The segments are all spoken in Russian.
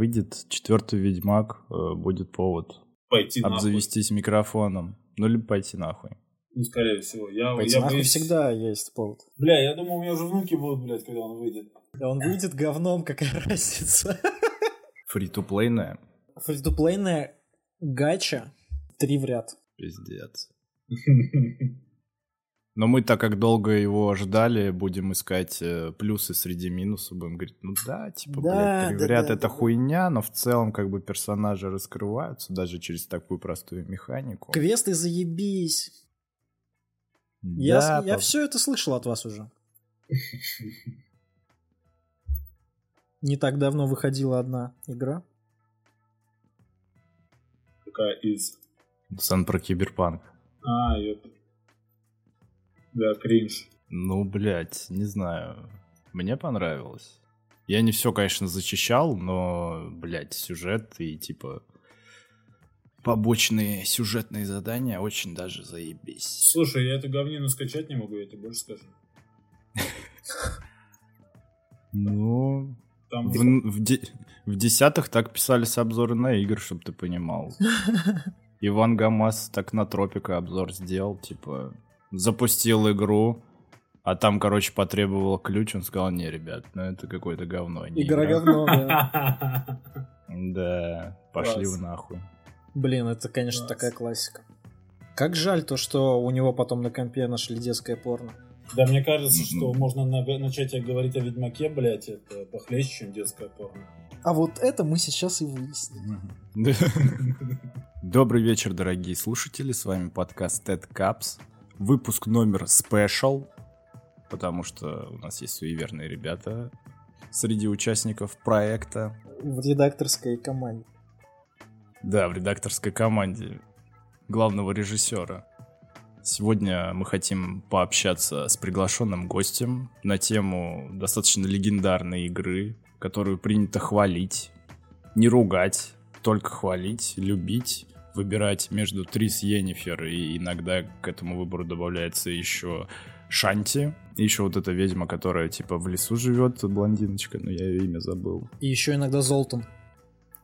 выйдет четвертый Ведьмак, э, будет повод Пойти обзавестись нахуй. микрофоном. Ну, либо пойти нахуй. Ну, скорее всего. Я, Пойти я нахуй боюсь- всегда есть повод. Бля, я думал, у меня уже внуки будут, блядь, когда он выйдет. Да он выйдет говном, какая разница. Фри-то-плейная. Фритуплейная гача три в ряд. Пиздец. Но мы, так как долго его ждали, будем искать э, плюсы среди минусов. Будем говорить, ну да, типа, Да, блядь, да, ряд да, это да, хуйня, но в целом как бы персонажи раскрываются даже через такую простую механику. Квесты заебись. Я, Да, я пап- все это слышал от вас уже. Не так давно выходила одна игра. Какая из... Сан про киберпанк. А, ёп. Да, кринж. Ну, блядь, не знаю. Мне понравилось. Я не все, конечно, зачищал, но, блядь, сюжет и, типа, побочные сюжетные задания очень даже заебись. Слушай, я эту говнину скачать не могу, я тебе больше скажу. Ну, Там в, в де- в десятых так писались обзоры на игры, чтобы ты понимал. Иван Гамас так на Тропика обзор сделал, типа, запустил игру, а там, короче, потребовал ключ, он сказал, не, ребят, ну это какое-то говно. не Игра говно, да. Да, пошли Класс. вы нахуй. Блин, это, конечно, Класс. такая классика. Как жаль то, что у него потом на компе нашли детское порно. Да, мне кажется, что можно на- начать говорить о Ведьмаке, блядь, это похлеще, чем детское порно. А вот это мы сейчас и выясним. Добрый вечер, дорогие слушатели, с вами подкаст TED Caps, выпуск номер спешл, потому что у нас есть суеверные ребята среди участников проекта. В редакторской команде. Да, в редакторской команде главного режиссера. Сегодня мы хотим пообщаться с приглашенным гостем на тему достаточно легендарной игры, которую принято хвалить, не ругать, только хвалить, любить, выбирать между Трис Йеннифер и иногда к этому выбору добавляется еще Шанти. И еще вот эта ведьма, которая типа в лесу живет, блондиночка, но я ее имя забыл. И еще иногда Золтан.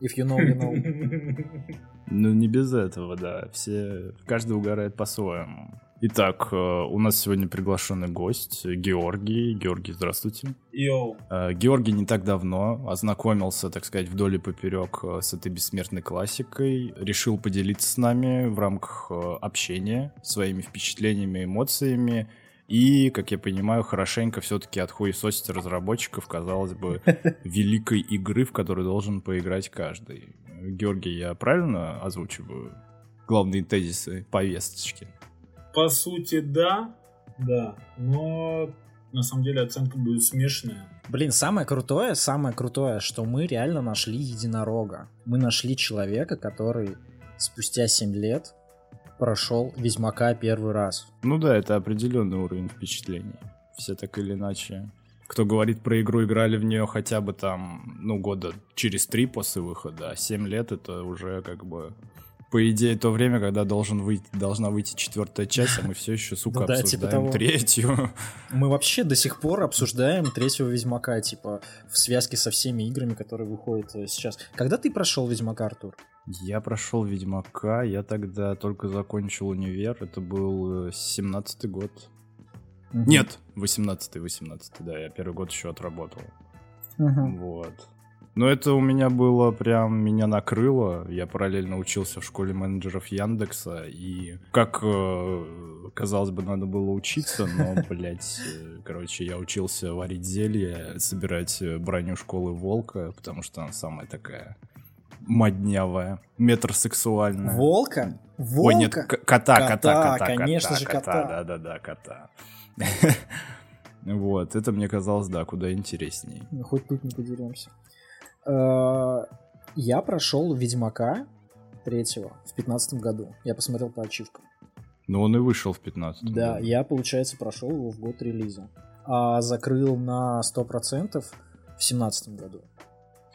If you know, you know. Ну, не без этого, да. Все, каждый угорает по-своему. Итак, э, у нас сегодня приглашенный гость Георгий. Георгий, здравствуйте. Йоу. Э, Георгий не так давно ознакомился, так сказать, вдоль и поперек э, с этой бессмертной классикой. Решил поделиться с нами в рамках общения своими впечатлениями, эмоциями. И, как я понимаю, хорошенько все-таки отхуесосить разработчиков, казалось бы, великой игры, в которую должен поиграть каждый. Георгий, я правильно озвучиваю главные тезисы повесточки? По сути, да. Да. Но на самом деле оценка будет смешанная. Блин, самое крутое, самое крутое, что мы реально нашли единорога. Мы нашли человека, который спустя 7 лет прошел Ведьмака первый раз. Ну да, это определенный уровень впечатлений. Все так или иначе. Кто говорит про игру, играли в нее хотя бы там, ну, года через три после выхода, а 7 лет это уже как бы по идее, то время, когда должен выйти, должна выйти четвертая часть, а мы все еще, сука, Ну да, типа обсуждаем того. третью. Мы вообще до сих пор обсуждаем третьего Ведьмака, типа, в связке со всеми играми, которые выходят э, сейчас. Когда ты прошел Ведьмака, Артур? Я прошел Ведьмака, я тогда только закончил универ, это был 17-й год. Нет, 18-й, 18-й, да, я первый год еще отработал. Мгм. Вот. Но это у меня было прям, меня накрыло. Я параллельно учился в школе менеджеров Яндекса. И как, э, казалось бы, надо было учиться, но, блядь, э, короче, я учился варить зелье, собирать э, броню школы Волка, потому что она самая такая моднявая, метросексуальная. Волка? Волка? Ой, нет, к- кота, кота, Кота, кота, конечно же, кота. Да-да-да, кота. Вот, это мне казалось, да, куда интересней. Ну, хоть тут не подеремся. Э, Я прошел Ведьмака третьего в пятнадцатом году. Я посмотрел по ачивкам. Но он и вышел в 15 Да, я, получается, прошел его в год релиза. А закрыл на 100% в семнадцатом году.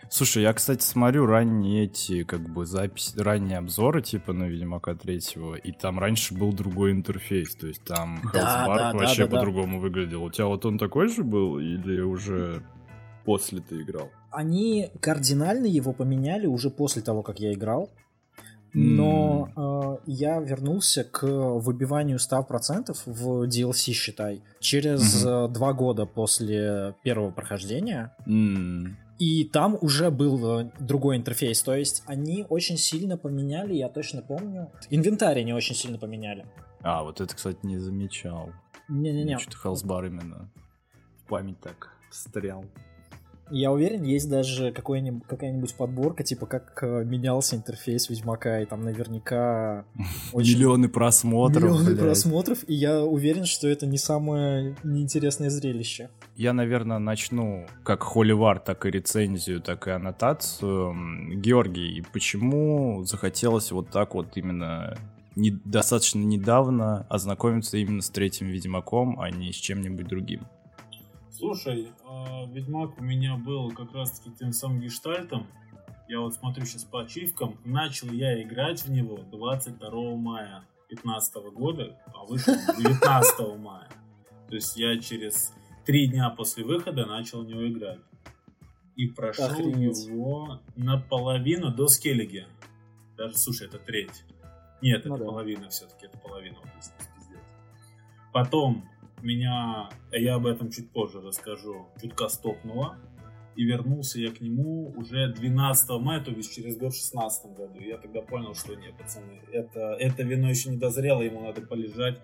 Слушай, я, кстати, смотрю ранние эти, как бы, записи, ранние обзоры, типа, на Ведьмака третьего, и там раньше был другой интерфейс, то есть там Да, да, да, вообще да, да. по-другому выглядел. У тебя вот он такой же был, или уже после ты играл? Они кардинально его поменяли уже после того, как я играл. Но э, я вернулся к выбиванию 100% в DLC, считай, через э, два года после первого прохождения. М, И там уже был э, другой интерфейс. То есть они очень сильно поменяли, я точно помню. Инвентарь они очень сильно поменяли. А, вот это, кстати, не замечал. Не-не-не. Что-то Хелсбар именно память так встрял. Я уверен, есть даже какой-нибудь, какая-нибудь подборка, типа как э, менялся интерфейс Ведьмака, и там наверняка очень Миллионы просмотров, миллионы блядь. просмотров, и я уверен, что это не самое неинтересное зрелище. Я, наверное, начну как холивар, так и рецензию, так и аннотацию. Георгий, почему захотелось вот так вот именно не- достаточно недавно ознакомиться именно с третьим Ведьмаком, а не с чем-нибудь другим? Слушай, Ведьмак у меня был как раз-таки тем самым гештальтом. Я вот смотрю сейчас по ачивкам. Начал я играть в него 22 мая 2015 года, а вышел 19 мая. То есть я через три дня после выхода начал в него играть. И прошел Охренеть. его наполовину до Скеллиги. Даже, слушай, это треть. Нет, Ну это да. половина все-таки, это половина. вот. Потом меня, я об этом чуть позже расскажу, чутка стопнуло. И вернулся я к нему уже 12 мая, то есть через год в 16 году. И я тогда понял, что нет, пацаны, это, это вино еще не дозрело, ему надо полежать,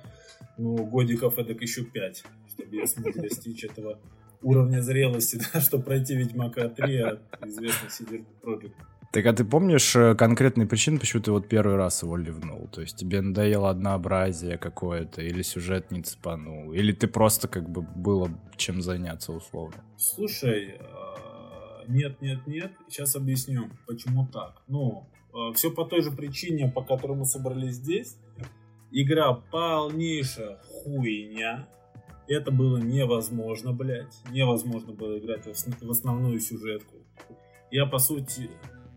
ну, годиков эдак еще 5, чтобы я смог достичь этого уровня зрелости, да, чтобы пройти Ведьмака 3 от известных CD Projekt. Так а ты помнишь э, конкретные причины, почему ты вот первый раз его ливнул? То есть тебе надоело однообразие какое-то, или сюжет не цепанул, или ты просто как бы было чем заняться условно? Слушай, а, нет, нет, нет. Сейчас объясню, почему так. Ну, все по той же причине, по которой мы собрались здесь. Игра полнейшая хуйня. Это было невозможно, блядь. Невозможно было играть в основную сюжетку. Я, по сути,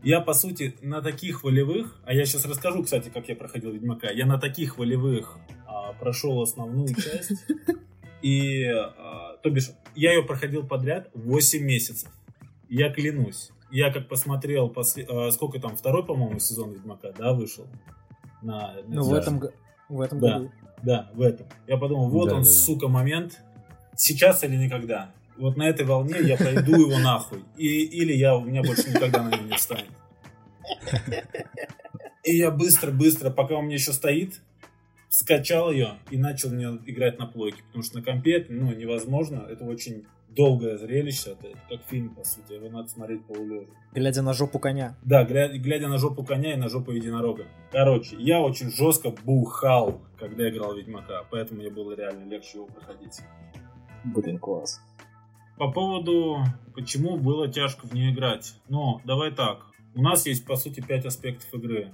я, по сути, на таких волевых, а я сейчас расскажу, кстати, как я проходил Ведьмака, я на таких волевых а, прошел основную часть, и, а, то бишь, я ее проходил подряд 8 месяцев. Я клянусь. Я как посмотрел, после, а, сколько там, второй, по-моему, сезон Ведьмака, да, вышел? На, на Ну, в этом, в этом Да. году. да, в этом. Я подумал, вот Да, он, да. сука, момент. Сейчас или никогда. Вот на этой волне я пройду его нахуй. И, или я, у меня больше никогда на нем не встанет. И я быстро-быстро, пока у меня еще стоит, скачал ее и начал мне играть на плойке. Потому что на компе это, ну, невозможно. Это очень долгое зрелище. Это, это как фильм, по сути. Его надо смотреть полулежа. Глядя на жопу коня. Да, гля- глядя на жопу коня и на жопу единорога. Короче, я очень жестко бухал, когда играл в Ведьмака, поэтому мне было реально легче его проходить. Блин, класс. По поводу, почему было тяжко в нее играть. Ну, давай так. У нас есть, по сути, пять аспектов игры.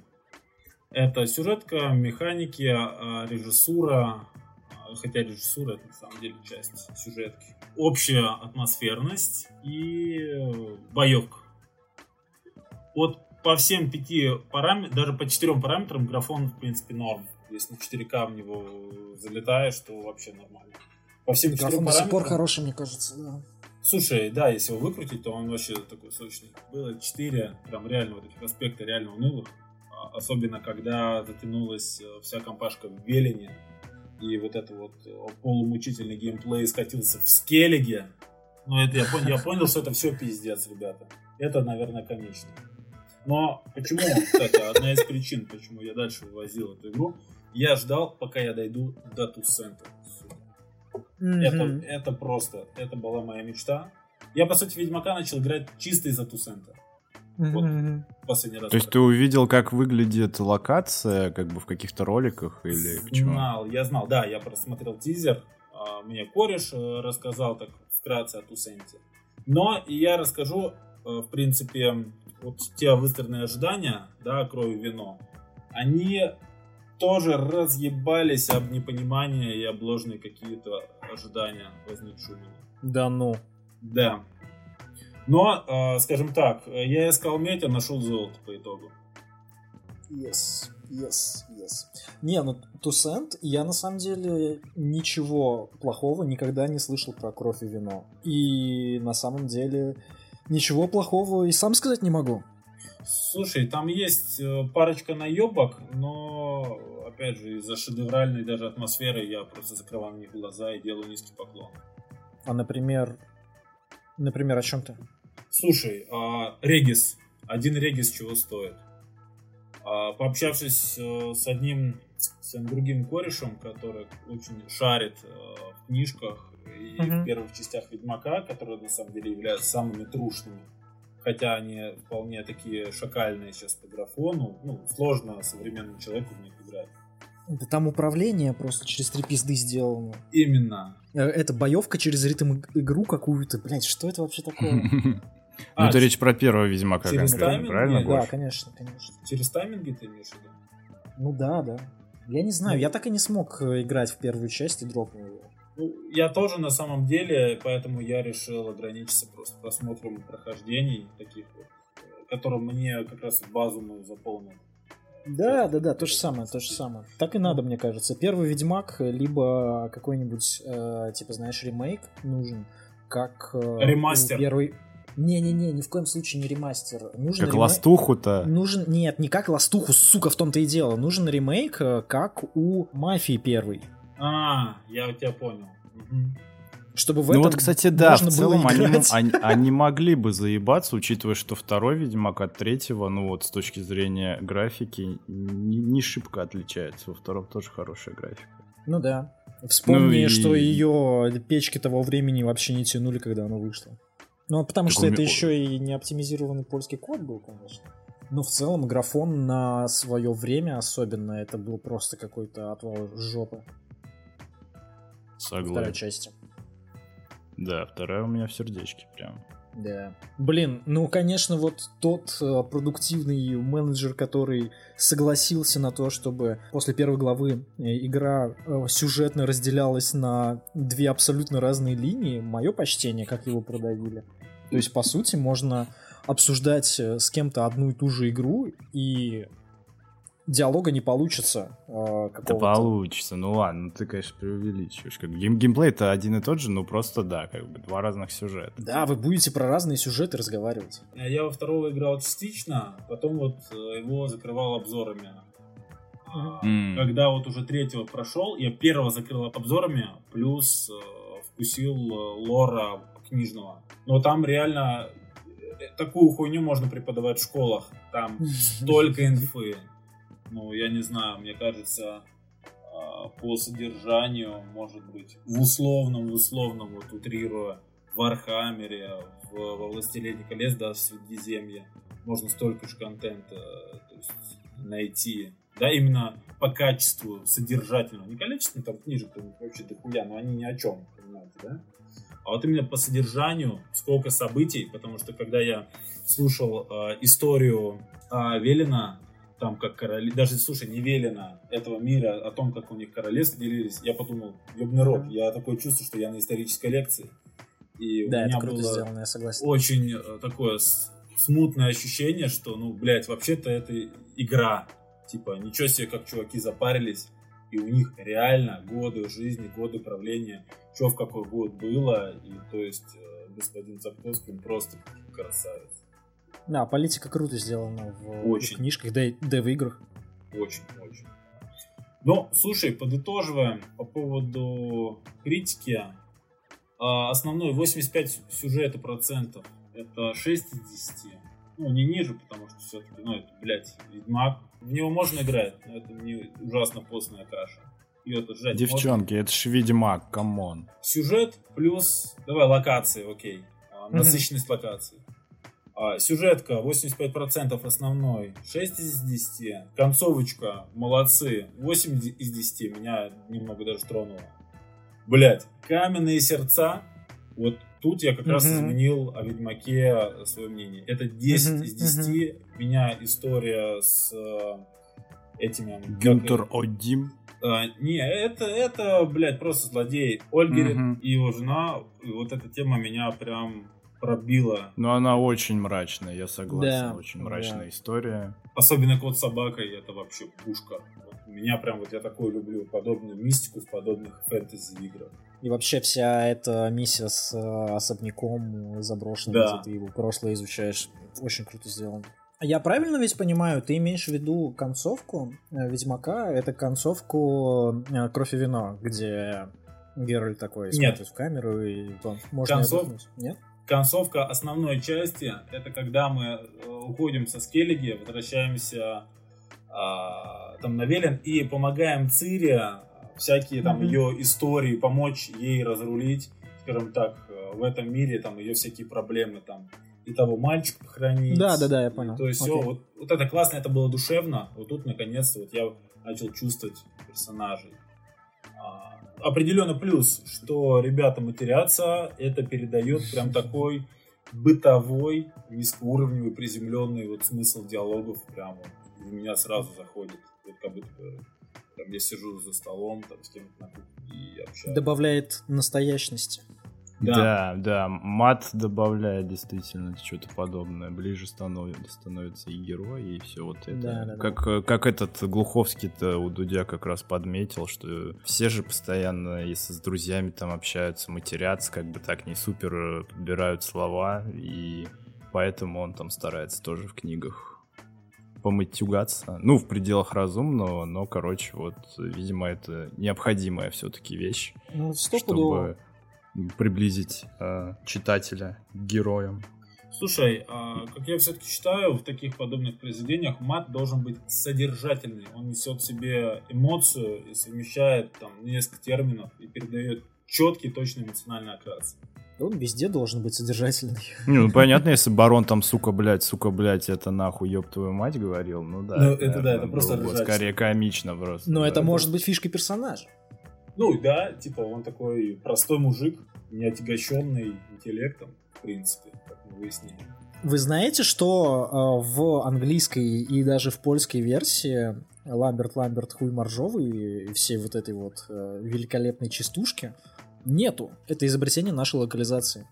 Это сюжетка, механики, а, режиссура, хотя режиссура это на самом деле часть сюжетки. Общая атмосферность и э, боевка. Вот по всем пяти параметрам, даже по четырем параметрам графон, в принципе, норм. Если на 4К в него залетаешь, то вообще нормально. По всем четырем Графон до сих пор параметрам... хороший, мне кажется, да. Слушай, да, если его выкрутить, то он вообще такой сочный. Было четыре прям реально вот этих аспекта реально унылых. А, Особенно, когда затянулась э, вся компашка в Велине. И вот это вот э, полумучительный геймплей скатился в скеллиге. Ну, это я, понял, я понял, что это все пиздец, ребята. Это, наверное, конечно. Но почему, кстати, одна из причин, почему я дальше вывозил эту игру, я ждал, пока я дойду до Туссента. Это, Мгм. это просто, это была моя мечта. Я, по сути, Ведьмака начал играть чисто из-за Туссента. вот. Последний раз. То есть ты увидел, как выглядит локация, как бы в каких-то роликах или почему? Знал, я знал, да, я просмотрел тизер. а, Мне кореш э, рассказал так вкратце о Туссенте. Но и я расскажу, э, в принципе, вот те выстроенные ожидания, да, кровью вино, они тоже разъебались об непонимание и об ложные какие-то ожидания, меня. Да ну. Да. Но, э, скажем так, я искал медь, а нашел золото по итогу. Yes, yes, yes. Не, ну Тусент, я на самом деле ничего плохого никогда не слышал про кровь и вино. И на самом деле Ничего плохого и сам сказать не могу. Слушай, там есть э, парочка наебок, но, опять же, из-за шедевральной даже атмосферы я просто закрываю них глаза и делаю низкий поклон. А, например... Например, о чем ты? Слушай, а, Регис. Один Регис чего стоит? А, пообщавшись э, с одним своим другим корешем, который очень шарит э, в книжках и Мгм. в первых частях Ведьмака, которые на самом деле являются самыми трушными, хотя они вполне такие шакальные сейчас по графону, ну, сложно современному человеку в них играть. Да там управление просто через три пизды сделано. Именно. Э, Это боевка через ритм иг- игру какую-то. Блять, что это вообще такое? Ну, А, это речь про первого Ведьмака через конкретно, тайминг? правильно, Да, конечно, конечно. Через тайминги ты имеешь в виду? Ну да, да. Я не знаю, я так и не смог э, играть в первую часть и дропнул его. Ну, я тоже на самом деле, поэтому я решил ограничиться просто просмотром прохождений таких вот, э, которые мне как раз базу мою заполнят. Да, да, да, то же самое, то же самое. Так и надо, мне кажется. Первый Ведьмак, э, либо какой-нибудь, э, типа, знаешь, ремейк нужен, как... э, Ремастер. Первый... Не-не-не, ни в коем случае не ремастер. Нужен Как рема- ластуху-то. Нужен, нет, не как ластуху, сука, в том-то и дело. Нужен ремейк, э, как у Мафии первой. А, я тебя понял. Чтобы в Ну этом вот, кстати, да, в целом они, они, они могли бы заебаться, учитывая, что второй Ведьмак от третьего, ну вот с точки зрения графики, не, не шибко отличается. Во втором тоже хорошая графика. Ну да. Вспомни, Ну и- что ее печки того времени вообще не тянули, когда она вышла. Ну, потому Так что у это еще и не оптимизированный польский код был, конечно. Но в целом графон на свое время особенно это был просто какой-то отвал жопы второй Согласен. части. Да, вторая у меня в сердечке прям. Да. Блин, ну, конечно, вот тот э, продуктивный менеджер, который согласился на то, чтобы после первой главы э, игра э, сюжетно разделялась на две абсолютно разные линии, мое почтение, как его продавили. То есть, по сути, можно обсуждать э, с кем-то одну и ту же игру, и диалога не получится э, Да получится, ну ладно, ну ты, конечно, преувеличиваешь. Как бы гейм, геймплей-то один и тот же, ну просто да, как бы два разных сюжета. Да, вы будете про разные сюжеты разговаривать. А Я во второго играл частично, потом вот э, его закрывал обзорами. Мгм. Когда вот уже третьего прошел, я первого закрыл обзорами, плюс э, вкусил э, лора книжного. Но там реально такую хуйню можно преподавать в школах. Там столько инфы. Ну, я не знаю, мне кажется, а, по содержанию, может быть, в условном, в условном, вот утрируя, в Архамере, в, во Властелине колец, да, в Средиземье, можно столько же контента то есть, найти. Да, именно по качеству содержательного. Не количественно, там книжек там вообще дохуя, но они ни о чем, понимаете, да? А вот именно по содержанию, сколько событий, потому что когда я слушал э, историю э, Велина, там как короли, даже, слушай, не Велина, этого мира, о том, как у них королевства делились, я подумал, ёбный рот, я такое чувство, что я на исторической лекции. И у Да, меня это круто было сделано, я согласен. очень э, такое смутное ощущение, что, ну, блядь, вообще-то это игра. Типа, ничего себе, как чуваки запарились, и у них реально годы жизни, годы правления, что в какой год было, и то есть э, господин Цапковский просто красавец. Да, политика круто сделана в, Очень. в книжках, да и, да и в играх. Очень, очень. Ну, слушай, подытоживаем по поводу критики. А, Основной 85 сюжета процентов. Это 6 из 10. Ну, не ниже, потому что все-таки, ну, это, блядь, Ведьмак. В него можно играть, но это не ужасно постная каша. Ее отжать можно. Девчонки, это ж Ведьмак, come on. Сюжет плюс, давай, локации, окей. А. Насыщенность локаций. А, сюжетка 85% основной, 6 из 10. Концовочка, молодцы, 8 из 10. Меня немного даже тронуло. Блять, каменные сердца. Вот тут я как раз изменил о Ведьмаке свое мнение. Это 10 Мгм, из 10. Меня история с э, этими... Гюнтер Одим. А, не, это, это, блядь, просто злодей. Ольгерит Мгм. и его жена, и вот эта тема меня прям пробила. Ну, она очень мрачная, я согласен. Да, очень да. мрачная история. Особенно кот с собакой, это вообще пушка. Вот меня прям, вот я такое люблю, подобную мистику в подобных фэнтези играх. И вообще вся эта миссия с э, особняком заброшенным, Да. где ты его прошлое изучаешь, очень круто сделано. Я правильно ведь понимаю, ты имеешь в виду концовку э, Ведьмака, это концовку э, Кровь и вино, где Геральт такой Нет. смотрит в камеру и то, можно Концов-. Нет? Концовка основной части это когда мы э, уходим со Скеллиги, возвращаемся а, там на Велен и помогаем Цире всякие там Мгм. ее истории, помочь ей разрулить, скажем так, э, в этом мире там ее всякие проблемы там и того мальчика похоронить. Да, да, да, я понял. То есть все, вот, вот это классно, это было душевно. Вот тут наконец-то вот я начал чувствовать персонажей. А, определенно плюс, что ребята матерятся, это передает прям такой бытовой, низкоуровневый, приземленный вот смысл диалогов прям вот в меня сразу заходит. Вот как будто там, я сижу за столом там, с кем-то на кухне и общаюсь. Добавляет настоящности. Да, да, мат добавляет действительно что-то подобное. Ближе становится, становится и герой, и все вот это. Да, да, да. как, э, как этот Глуховский-то у Дудя как раз подметил, что все же постоянно, если с друзьями там общаются, матерятся, как бы так не супер э, подбирают слова, и поэтому он там старается тоже в книгах помытюгаться. Ну, в пределах разумного, но, короче, вот, видимо, это необходимая все-таки вещь Ну, чтобы приблизить э, читателя к героям. Слушай, а, как я все-таки считаю, в таких подобных произведениях мат должен быть содержательный. Он несет в себе эмоцию и совмещает там несколько терминов и передает четкий, точный эмоциональный окрас. Он везде должен быть содержательный. Не, ну понятно, если барон там, сука, блядь, сука, блядь, это нахуй, ёб твою мать, говорил, ну да. Ну, это да, наверное, это просто скорее комично просто. Но да. это может быть фишкой персонажа. Ну и да, типа он такой простой мужик, не отягощенный интеллектом, в принципе, как мы выяснили. Вы знаете, что э, в английской и даже в польской версии Ламберт Ламберт хуй моржовый и всей вот этой вот э, великолепной частушки нету. Это изобретение нашей локализации.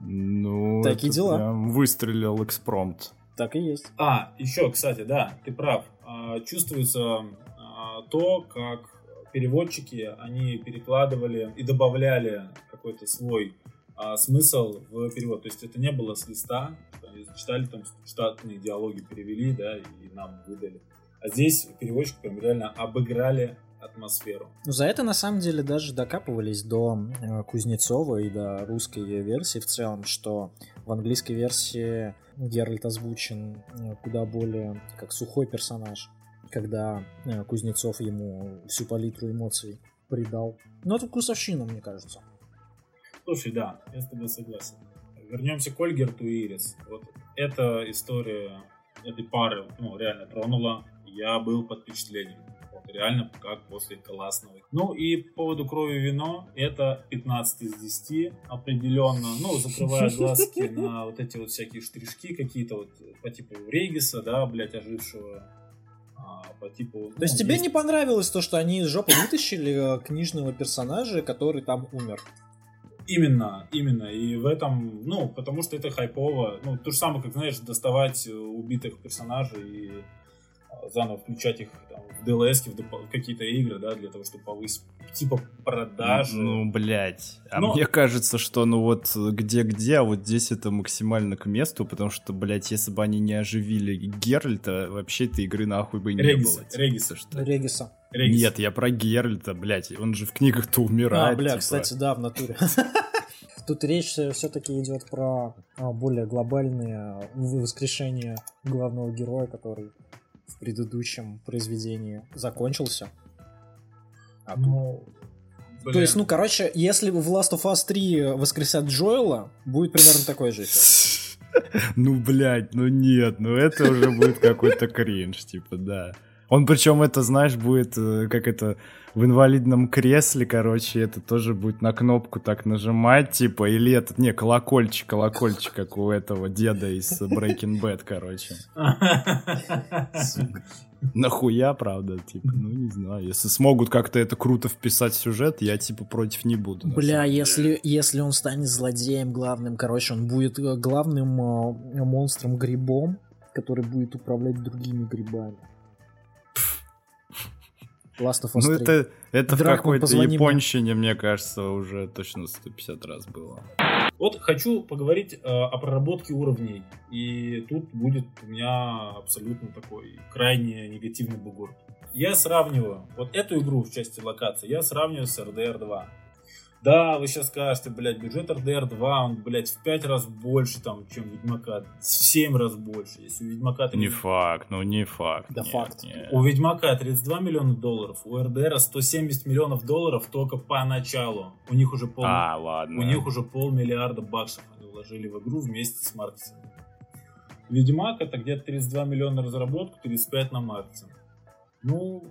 Ну, Такие это дела. прям выстрелил экспромт. Так и есть. А, еще, кстати, да, ты прав. А, Чувствуется а, то, как переводчики, они перекладывали и добавляли какой-то свой а, смысл в перевод. То есть это не было с листа, читали там штатные диалоги, перевели, да, и нам выдали. А здесь переводчики прям реально обыграли атмосферу. Ну, за это на самом деле даже докапывались до э, Кузнецова и до русской версии в целом, что в английской версии Геральт озвучен э, куда более как сухой персонаж, когда э, Кузнецов ему всю палитру эмоций придал. Но это вкусовщина, мне кажется. Слушай, да, я с тобой согласен. Вернемся к Ольгерту и Ирис. Вот эта история этой пары, ну, реально тронула. Я был под впечатлением. Вот, реально, как после классного. Ну и по поводу крови вино, это 15 из 10 определенно. Ну, закрывая глазки на вот эти вот всякие штришки какие-то вот по типу Региса, да, блядь, ожившего. По типу... То есть ну, тебе не понравилось то, что они из жопы вытащили э, книжного персонажа, который там умер? Именно, именно. И в этом, ну, потому что это хайпово. Ну, то же самое, как, знаешь, доставать э, убитых персонажей и заново включать их там, в DLS, в, доп- в какие-то игры, да, для того, чтобы повысить типа продажи. Ну, блядь. А Но- мне кажется, что ну вот где-где, а вот здесь это максимально к месту, потому что, блядь, если бы они не оживили Геральта, вообще этой игры нахуй бы не Региса, было. типа, Региса. что... Региса. Регис. Нет, я про Геральта, блядь, он же в книгах-то умирает. А, бля, типа. кстати, да, в натуре. Тут речь все-таки идет про а, более глобальное воскрешение главного героя, который в предыдущем произведении закончился. А тут- Ну, То есть, ну, короче, если в Last of Us 3 воскресят Джоэла, будет примерно такой же эффект. Ну, блядь, ну нет, ну это уже будет какой-то кринж, типа, да. Он причем это, знаешь, будет э, как это в инвалидном кресле, короче, это тоже будет на кнопку так нажимать, типа, или этот, не, колокольчик, колокольчик, как у этого деда из Breaking Bad, короче. Нахуя, правда, типа, ну не знаю. Если смогут как-то это круто вписать в сюжет, я типа против не буду. Бля, если, если он станет злодеем главным, короче, он будет э, главным э, монстром-грибом, который будет управлять другими грибами. Last of Us Ну 3. это, это в какой-то позвони мне. японщине, мне кажется, уже точно 150 раз было. Вот хочу поговорить э, о проработке уровней. И тут будет у меня абсолютно такой крайне негативный бугур. Я сравниваю вот эту игру в части локации, я сравниваю с RDR 2. Да, вы сейчас скажете, блядь, бюджет RDR 2, он, блядь, в 5 раз больше, там, чем Ведьмака, в 7 раз больше. Если у Ведьмака... Не 30 факт, ну не факт. Да нет, факт. нет. У Ведьмака 32 миллиона долларов, у РДР 170 миллионов долларов только по началу. У них уже пол... А, ладно. У них уже полмиллиарда баксов они вложили в игру вместе с маркетингом. Ведьмак это где-то 32 миллиона на разработку, 35 на маркетинг. Ну,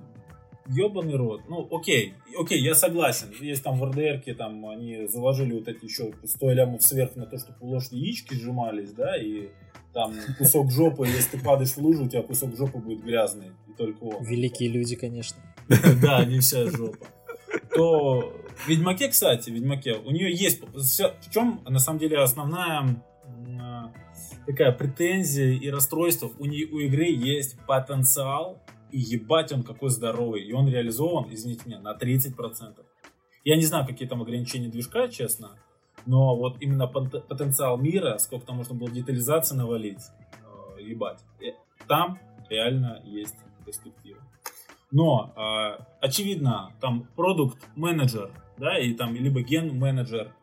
ебаный рот. Ну, окей, окей, я согласен. Есть там в РДРке, там они заложили вот эти еще 100 лямов сверху на то, чтобы у лошади яички сжимались, да, и там кусок жопы, если ты падаешь в лужу, у тебя кусок жопы будет грязный, и только он. Великие люди, конечно. Да, не вся жопа. То в Ведьмаке, кстати, в Ведьмаке, у нее есть... В чем, на самом деле, основная м, такая претензия и расстройство? У, нее, у игры есть потенциал, и ебать он какой здоровый. И он реализован, извините меня, на 30%. Я не знаю, какие там ограничения движка, честно, но вот именно пот- потенциал мира, сколько там можно было детализации навалить, э, ебать. Э, Там реально есть перспектива. Но, э, очевидно, там продукт-менеджер, да, и там либо ген-менеджер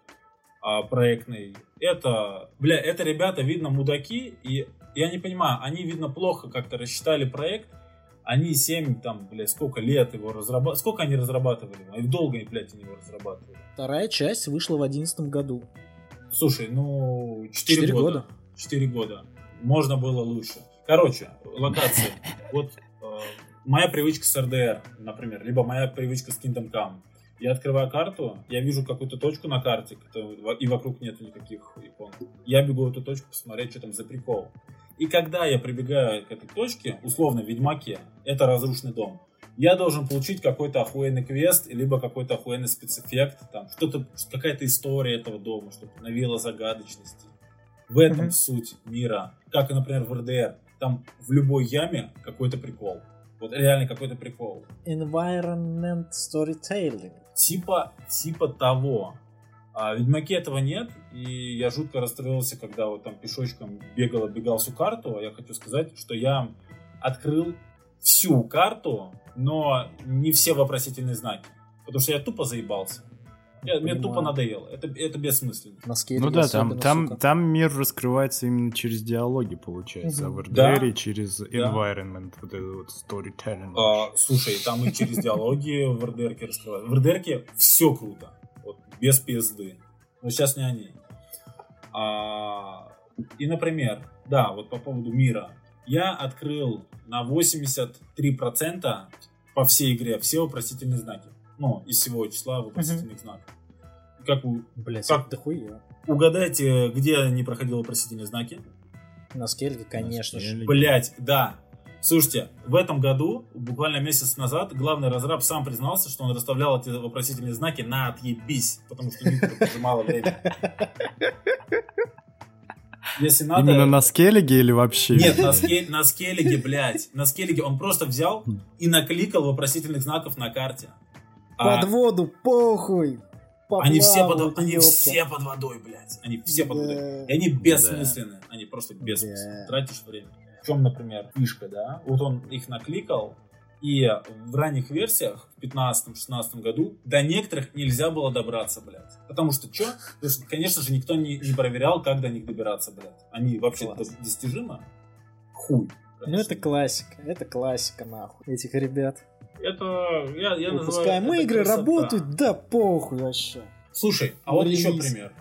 а, проектный, это, бля, это ребята, видно, мудаки, и я не понимаю, они, видно, плохо как-то рассчитали проект, они 7, там, блядь, сколько лет его разрабатывали, сколько они разрабатывали и долго, блядь, они его разрабатывали. Вторая часть вышла в одиннадцатом году. Слушай, ну, 4, Четыре года. года. 4 года. Можно было лучше. Короче, локации. Вот э, моя привычка с RDR, например, либо моя привычка с Kingdom Come. Я открываю карту, я вижу какую-то точку на карте, и вокруг нет никаких икон. Я бегу в эту точку посмотреть, что там за прикол. И когда я прибегаю к этой точке, условно, в Ведьмаке, это разрушенный дом, я должен получить какой-то охуенный квест, либо какой-то охуенный спецэффект, там, что-то, какая-то история этого дома, чтобы навела загадочности. В этом Мгм. суть мира. Как, например, в РДР. Там в любой яме какой-то прикол. Вот реально какой-то прикол. Environment Storytelling. Типа, типа того. А в Ведьмаке этого нет, и я жутко расстроился, когда вот там пешочком бегал, оббегал всю карту. А Я хочу сказать, что я открыл всю карту, но не все вопросительные знаки. Потому что я тупо заебался. Я- мне тупо надоело. Это, это бессмысленно. На Ну да, там, там, сука. там мир раскрывается именно через диалоги, получается, а Мгм. в RDR Да. через environment, вот это вот storytelling. А, слушай, там и через диалоги в РДРке раскрывают. В РДРке все круто. Без PSD. Но сейчас не они. А, и, например, да, вот по поводу мира. Я открыл на 83% по всей игре все вопросительные знаки. Ну, из всего числа вопросительных знаков. Как вы Блять, как- дохуя. угадайте, где я не проходил вопросительные знаки? На скейле, конечно же. Блять, да. Слушайте, в этом году, буквально месяц назад, главный разраб сам признался, что он расставлял эти вопросительные знаки на отъебись, потому что у них уже мало времени. Если надо... Именно на скеллиге или вообще? Нет, на, скель- на скеллиге, блядь. На скеллиге он просто взял и накликал вопросительных знаков на карте. А Под воду, похуй. они все под, они все под водой, блядь. Они все под водой. И они бессмысленны. Они просто бессмысленны. Да. Тратишь время. В чем, например, фишка, да? Вот он их накликал, и в ранних версиях, в 15-16 году, до некоторых нельзя было добраться, блядь. Потому что что? Потому что, конечно же, никто не, не проверял, как до них добираться, блядь. Они вообще достижимы? Хуй. Ну конечно. это классика, это классика нахуй. Этих ребят. Это, я, я называю Выпускаем это игры, красота. работают, да похуй вообще. Слушай, а вот еще Релиз. пример.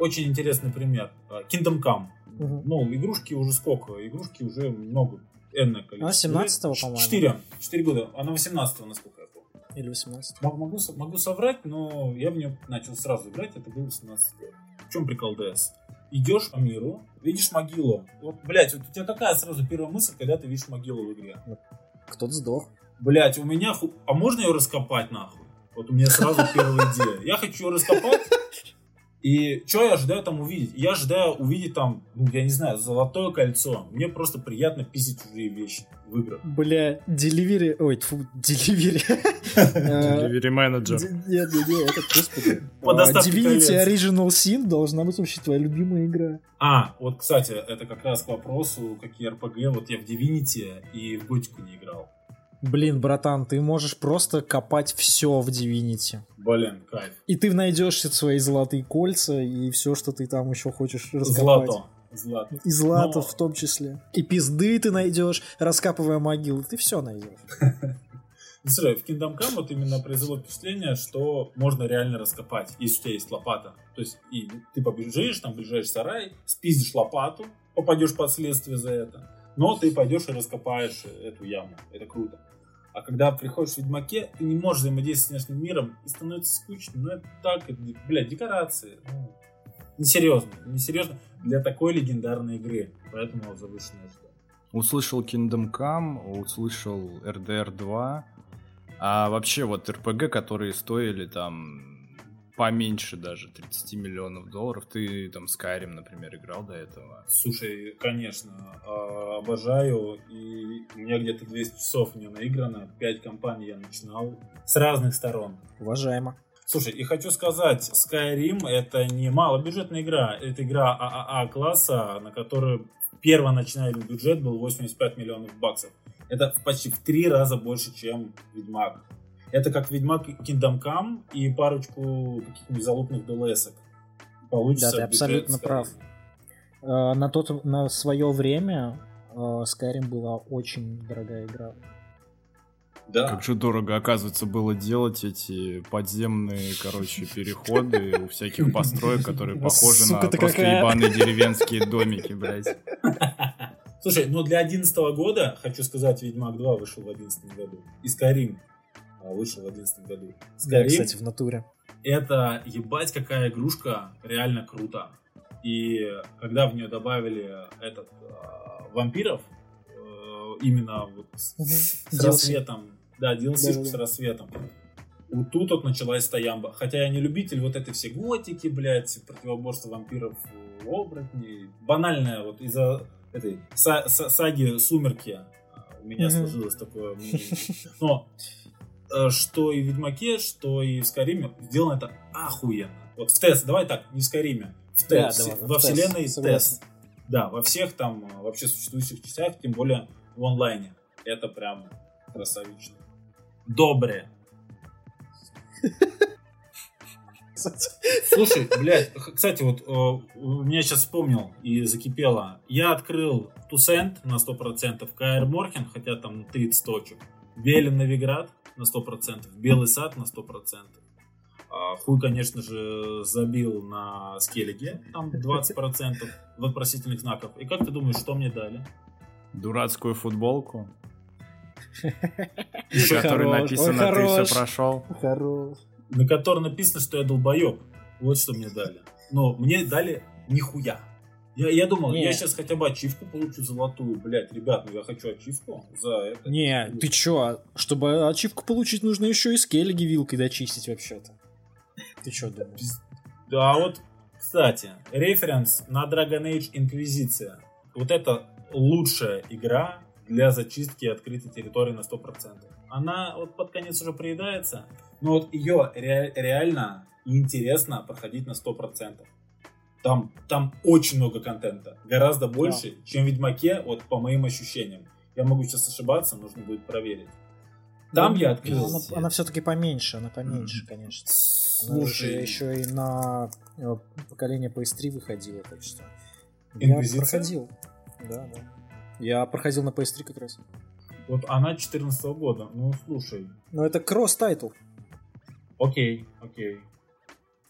Очень интересный пример. А, Kingdom Come. Ну, игрушки уже сколько? Игрушки уже много. Энное количество. Она 17-го, Ч- по-моему. Четыре. Четыре года. Она 18 насколько я помню. Или 18. Мог- Могу, со- могу соврать, но я в нее начал сразу играть, это было 18 лет. В чем прикол DS? Идешь по миру, видишь могилу. Вот, блядь, вот у тебя такая сразу первая мысль, когда ты видишь могилу в игре. Кто-то сдох. Блять, у меня... ху- А можно ее раскопать нахуй? Вот у меня сразу первая идея. Я хочу ее раскопать. И что я ожидаю там увидеть? Я ожидаю увидеть там, ну, я не знаю, золотое кольцо. Мне просто приятно писать чужие вещи в играх. Бля, деливери... Ой, тьфу, деливери. Delivery менеджер. Нет, нет, нет, это, господи. По доставке Divinity. Original Sin должна быть вообще твоя любимая игра. А, вот, кстати, это как раз к вопросу, какие RPG. Вот я в Divinity и в Готику не играл. Блин, братан, ты можешь просто копать все в Divinity. Блин, кайф. И ты найдешь свои золотые кольца и все, что ты там еще хочешь раскопать. Злато. Злато. И злато Но- в том числе. И пизды ты найдешь, раскапывая могилы. Ты все найдешь. Слушай, в Kingdom Come вот именно произвело впечатление, что можно реально раскопать, если у тебя есть лопата. То есть и ты побежишь, там в ближайший сарай, спиздишь лопату, попадешь под следствие за это, но ты пойдешь и раскопаешь эту яму. Это круто. А когда приходишь в Ведьмаке, ты не можешь взаимодействовать с внешним миром, и становится скучно. Ну, это так, это, блядь, декорации. Ну, несерьезно, несерьезно для такой легендарной игры. Поэтому завышенная ожидание. Услышал Kingdom Come, услышал RDR 2. А вообще вот RPG, которые стоили там поменьше даже 30 миллионов долларов. Ты там Skyrim, например, играл до этого. Слушай, конечно, а, обожаю, и у меня где-то 200 часов в нее наиграно, 5 компаний я начинал с разных сторон. Уважаемо. Слушай, и хочу сказать, Skyrim это не малобюджетная игра, это игра ААА класса, на которую первоначальный бюджет был 85 миллионов баксов. Это почти в три раза больше, чем Ведьмак. Это как Ведьмак Kingdom Come и парочку каких-нибудь залупных ДЛСок. Получится Да, ты абсолютно Skyrim. прав. Э, На, тот, на свое время э, Skyrim была очень дорогая игра. Да. Как же дорого, оказывается, было делать эти подземные, короче, переходы у всяких построек, которые похожи на просто ебаные деревенские домики, блядь. Слушай, ну для 11 года, хочу сказать, Ведьмак 2 вышел в 11 году. И Skyrim вышел в 11 году. Да, Skyrim кстати, в натуре. это, ебать, какая игрушка, реально круто. И когда в нее добавили этот а, вампиров, э, именно вот с, Мгм. с DLC. рассветом, да, DLC Да-да-да. с рассветом. Вот тут вот началась стоямба. Хотя я не любитель вот этой все готики, блядь, противоборства вампиров, э, оборотней. Банальная вот из-за этой са- са- саги «Сумерки» а, у меня Мгм. сложилось такое мнение. Но э, что и в Ведьмаке, что и в Скариме сделано это охуенно. Вот в ТЭС, давай так, не в Скариме, в Да, ТЭС, давай, во в вселенной согласен. ТЭС. Да, во всех там э, вообще существующих частях, тем более в онлайне. Это прям красавично. Доброе. Слушай, блядь, кстати, вот э, у меня сейчас вспомнил и закипело. Я открыл Тусент на 100%, Каэр Морхен, хотя там 30 точек, Велен Новиград на 100%, Белый Сад на 100%. А, хуй, конечно же, забил на Скеллиге, там 20% вопросительных знаков. И как ты думаешь, что мне дали? Дурацкую футболку, в которой написано «Ты все прошел». На которой написано, что я долбоеб. Вот что мне дали. Но мне дали нихуя. Я, я думал, Не. я сейчас хотя бы ачивку получу золотую. Блять, ребят, ну я хочу ачивку за это. Не, ты чё? Чтобы ачивку получить, нужно еще и скеллиги вилкой дочистить вообще-то. Ты чё думаешь? Да, вот, кстати, референс на Dragon Age Инквизиция. Вот это лучшая игра для зачистки открытой территории на 100%. Она вот под конец уже приедается, но вот ее ре- реально интересно проходить на 100%. Там, там очень много контента, гораздо больше, чем в Ведьмаке, вот по моим ощущениям. Я могу сейчас ошибаться, нужно будет проверить. Там я открыл. Она, она все-таки поменьше, она поменьше, конечно. Она Слушай, же еще и на э, поколение PS3 выходила, так что... Инквизиция? Я проходил. Да, да. Я проходил на PS3 как раз. вот она 14 года. Ну, слушай, Но это cross-title. окей, окей.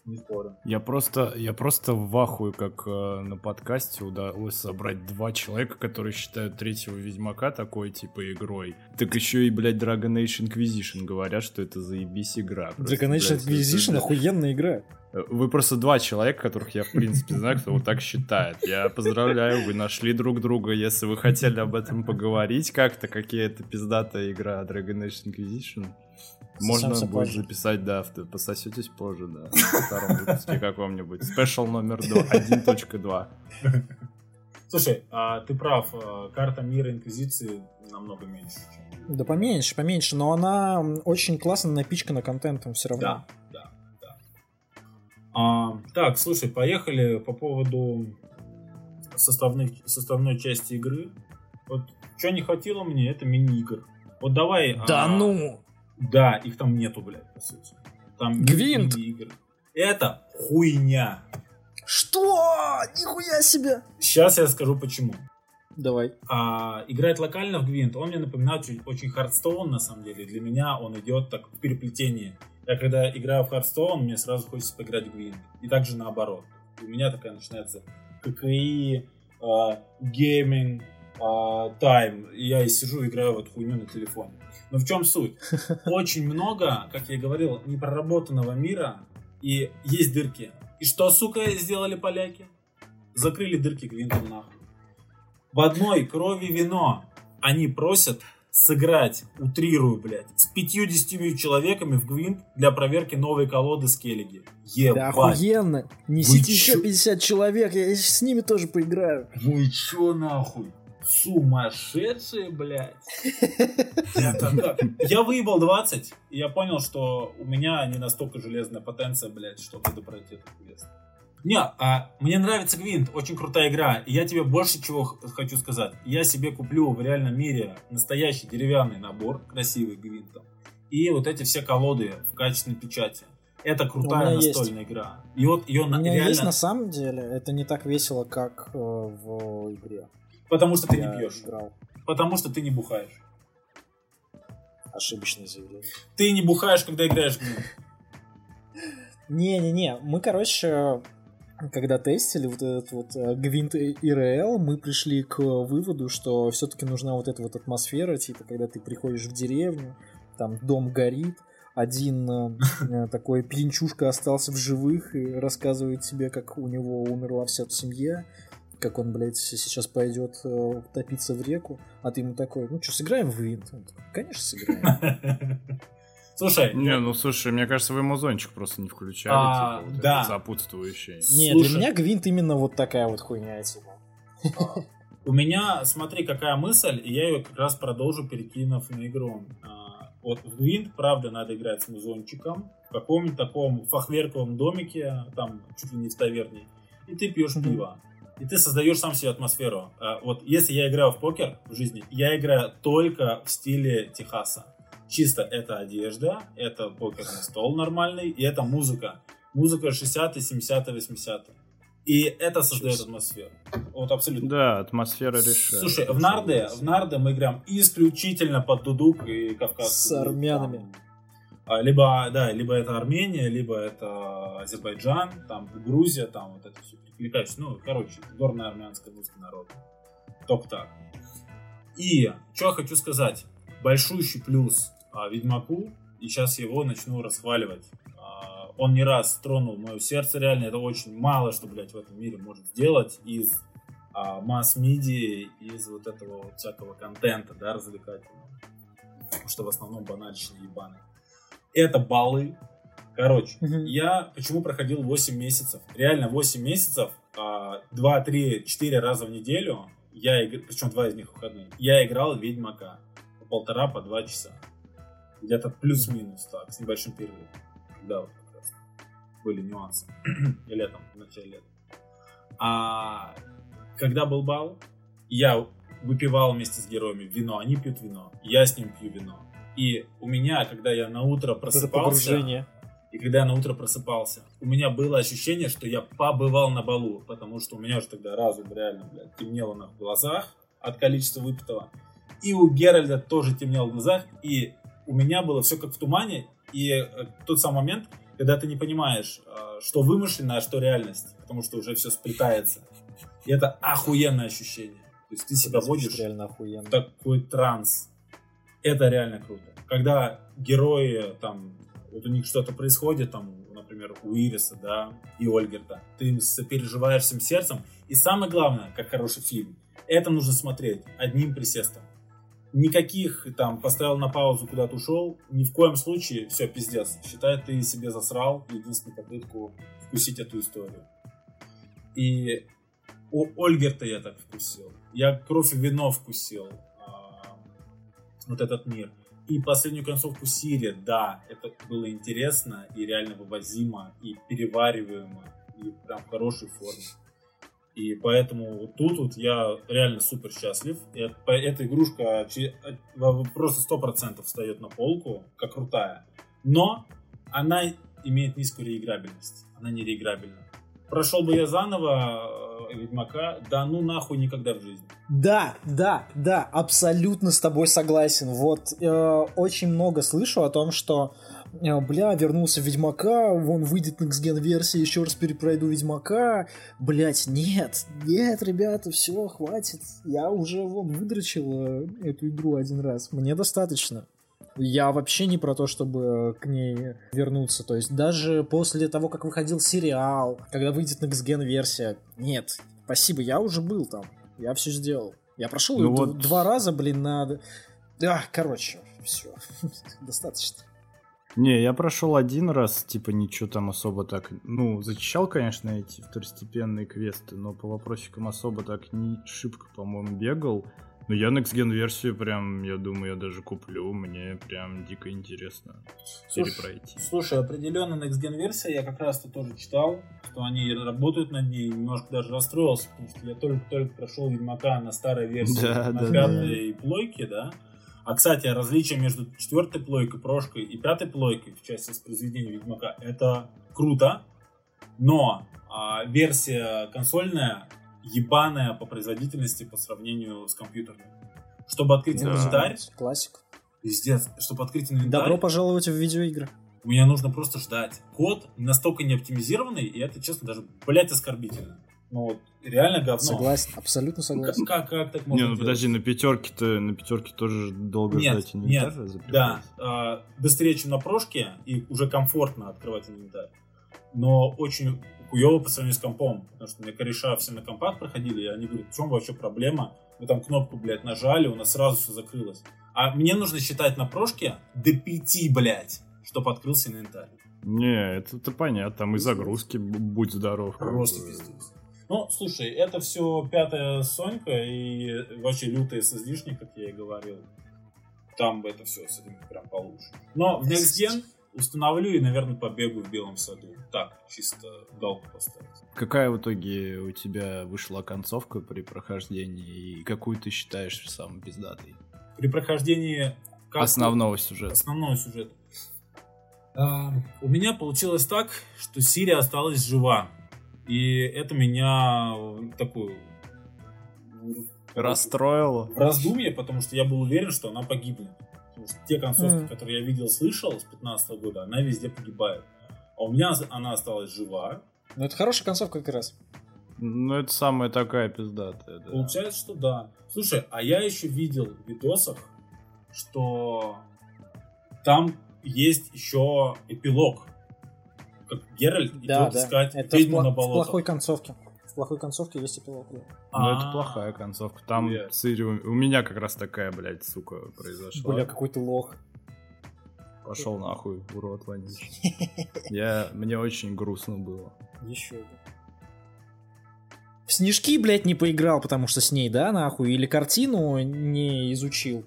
Не спорю. Я просто, я просто в ахуе, как э, на подкасте удалось собрать два человека, которые считают третьего Ведьмака такой, типа, игрой. Так еще и, блядь, Dragon Age Inquisition говорят, что это заебись игра. Просто, Dragon Age блядь, Inquisition охуенная игра. Вы просто два человека, которых я, в принципе, знаю, кто вот так считает. Я поздравляю, вы нашли друг друга. Если вы хотели об этом поговорить как-то, какие это пиздатая игра Dragon Age Inquisition, Можно будет позже. записать, да, в- пососетесь позже, да, во втором выпуске каком-нибудь. Спешл номер 1.2. Слушай, а ты прав, а, карта мира Инквизиции намного меньше, чем... Да поменьше, поменьше, но она очень классно напичкана контентом все равно. Да, да, да. А, так, слушай, поехали по поводу составных, составной части игры. Вот что не хватило мне, это мини-игр. Вот давай... Да а, ну! Да, их там нету, блядь, по сути. Там Гвинт! мини-игры. Это хуйня. Что? Нихуя себе! Сейчас я скажу почему. Давай. А, играть локально в Гвинт, он мне напоминает чуть- очень Hearthstone, на самом деле. Для меня он идет так в переплетении. Я когда играю в Hearthstone, мне сразу хочется поиграть в Гвинт. И также наоборот. У меня такая начинается ККИ, а, гейминг, а, тайм. Я и сижу, играю в эту хуйню на телефоне. Но в чем суть? Очень много, как я и говорил, непроработанного мира, и есть дырки. И что, сука, сделали поляки? Закрыли дырки Гвинтом нахуй. В одной крови вино. Они просят сыграть, утрирую, блядь, с 50 человеками в Гвинт для проверки новой колоды Скеллиги. Да Ебать. охуенно! Несите Вы еще чё? 50 человек, я с ними тоже поиграю. Вы чё нахуй? Сумасшедшие, блядь. Это? Я выебал 20, и я понял, что у меня не настолько железная потенция, блядь, чтобы пройти этот квест. Не, а мне нравится Гвинт, очень крутая игра. И я тебе больше чего хочу сказать. Я себе куплю в реальном мире настоящий деревянный набор, красивый Гвинта. И вот эти все колоды в качественной печати. Это крутая меня есть. настольная игра. И вот ее У меня реально... есть на самом деле, это не так весело, как э, в игре. Потому что ты Я не пьешь. играл. Потому что ты не бухаешь. Ошибочное заявление. Ты не бухаешь, когда играешь в. Не-не-не, мы, короче, когда тестили вот этот вот э, Гвинт ИРЛ, мы пришли к выводу, что все-таки нужна вот эта вот атмосфера, типа, когда ты приходишь в деревню, там дом горит, один э, э, такой пьянчушка остался в живых и рассказывает тебе, как у него умерла вся семья, как он, блядь, сейчас пойдет э, топиться в реку, а ты ему такой, ну что, сыграем в Гвинт? Он такой, Конечно, сыграем. Слушай, Не, ну слушай, мне кажется, вы музончик просто не включали, А, типа, вот да. этот сопутствующий. Не, Слушай. для меня Гвинт именно вот такая вот хуйня, типа. у меня, смотри, какая мысль, и я ее как раз продолжу, перекинув на игру. А, Вот в Гвинт, правда, надо играть с музончиком, в каком-нибудь таком фахверковом домике, там, чуть ли не в таверне, и ты пьешь пиво. И ты создаешь сам себе атмосферу. А, Вот если я играю в покер в жизни, я играю только в стиле Техаса. Чисто это одежда, это покерный стол нормальный, и это музыка. Музыка 60-е, 70-е, 80-е. И это создает атмосферу. Вот абсолютно. Да, атмосфера решает. Слушай, в Нарде, в Нарде мы играем исключительно под дудук и кавказский. С армянами. А, Либо, да, либо это Армения, либо это Азербайджан, там Грузия, там вот это все перекликаешься. Ну, короче, горная армянская русский народ. Только так. И, что я хочу сказать. Большущий плюс а, Ведьмаку, и сейчас его начну расхваливать. А, он не раз тронул мое сердце, реально, это очень мало, что, блядь, в этом мире может сделать из а, масс-медиа, из вот этого вот всякого контента, да, развлекательного. Потому что в основном банальщина ебаная. Это баллы. Короче, Мгм. я почему проходил 8 месяцев? Реально 8 месяцев, 2, 3, 4 раза в неделю, я игр... причем два из них выходные, я играл Ведьмака по полтора, по два часа. Где-то плюс-минус так, с небольшим перерывом. Да, вот как раз были нюансы. И летом, в начале лета. А когда был бал, я выпивал вместе с героями вино, они пьют вино, я с ним пью вино. И у меня, когда я на утро это просыпался, и когда я на утро просыпался, у меня было ощущение, что я побывал на балу, потому что у меня уже тогда разум реально, блядь, темнело на глазах от количества выпитого. И у Геральда тоже темнело в глазах, и у меня было все как в тумане, и э, тот самый момент, когда ты не понимаешь, э, что вымышленно, а что реальность, потому что уже все сплетается. И это охуенное ощущение. То есть ты себя звучит водишь реально охуенно. такой транс. Это реально круто. Когда герои там, вот у них что-то происходит, там, например, у Ириса, да, и Ольгерта, ты им сопереживаешь всем сердцем. И самое главное, как хороший фильм, это нужно смотреть одним присестом. никаких там поставил на паузу, куда-то ушел, ни в коем случае, все, пиздец. Считай, ты себе засрал единственную попытку вкусить эту историю. И у Ольгерта я так вкусил. Я кровь и вино вкусил. Вот этот мир. И последнюю концовку Сири, да, это было интересно и реально вывозимо, и перевариваемо, и прям в хорошей форме. И поэтому вот тут вот я реально супер счастлив. И эта игрушка просто сто процентов встает на полку, как крутая. Но она имеет низкую реиграбельность. Она не реиграбельна. Прошел бы я заново э, Ведьмака, да ну нахуй никогда в жизни. Да, да, да, абсолютно с тобой согласен. Вот э, очень много слышу о том, что Э, бля, вернулся в Ведьмака, вон выйдет Next Gen версия, еще раз перепройду Ведьмака. Блять, нет, нет, ребята, все, хватит. Я уже вон выдрочил э, эту игру один раз. Мне достаточно. Я вообще не про то, чтобы к ней вернуться. То есть даже после того, как выходил сериал, когда выйдет Next Gen версия, нет, спасибо, я уже был там. Я все сделал. Я прошел ну вот... два раза, блин, надо. Да, короче, все, достаточно. Не, я прошел один раз, типа ничего там особо так... Ну, зачищал, конечно, эти второстепенные квесты, но по вопросикам особо так не шибко, по-моему, бегал. Но я Next Gen версию прям, я думаю, я даже куплю. Мне прям дико интересно слушай, перепройти. Слушай, определенно Next Gen версия, я как раз-то тоже читал, что они работают над ней, немножко даже расстроился, потому что я только-только прошел Ведьмака на старой версии, да, на да, пятой да. плойке, да, а, кстати, различие между четвертой плойкой, прошкой и пятой плойкой в части воспроизведения Ведьмака, это круто, но а, версия консольная ебаная по производительности по сравнению с компьютерной. Чтобы открыть да. инвентарь... Классик. Пиздец. Чтобы открыть инвентарь... Добро пожаловать в видеоигры. Мне нужно просто ждать. Код настолько не оптимизированный, и это, честно, даже, блядь, оскорбительно. Ну вот, реально говно. Согласен, абсолютно согласен. Как, как, как так можно Не, ну подожди, на пятерке-то, на пятерке тоже долго нет, ждать инвентарь Нет, да, а, быстрее, чем на прошке, и уже комфортно открывать инвентарь. Но очень хуево по сравнению с компом, потому что мне кореша все на компах проходили, и они говорят, в чем вообще проблема? Мы там кнопку, блядь, нажали, у нас сразу все закрылось. А мне нужно считать на прошке до пяти, блядь, чтобы открылся инвентарь. Не, это, это понятно, там и загрузки, будь здоров. Просто пиздец. Ну, слушай, это все пятая Сонька и вообще лютый SSD-шник, как я и говорил. Там это все с этим прям получше. Но в Next Gen установлю и, наверное, побегу в Белом саду. Так, чисто галку поставить. Какая в итоге у тебя вышла концовка при прохождении и какую ты считаешь самой пиздатой? При прохождении... Как основного сюжета. Основного сюжета. А, у меня получилось так, что Сирия осталась жива. И это меня такую расстроило. Раздумье, потому что я был уверен, что она погибнет. Потому что те концовки, mm. которые я видел, слышал с 15 года, она везде погибает. А у меня она осталась жива. Ну, это хорошая концовка как раз. Ну, это самая такая пиздатая, да. Получается, что да. Слушай, а я еще видел в видосах, что там есть еще эпилог как Геральт да, идет да. искать это ведьму в, на болото. В плохой концовке. В плохой концовке есть эпилог. Ну, это плохая концовка. Там Цири... У меня как раз такая, блядь, сука, произошла. Бля, какой ты лох. Пошел нахуй, урод вонючий. Я... Мне очень грустно было. Еще бы. В снежки, блядь, не поиграл, потому что с ней, да, нахуй? Или картину не изучил?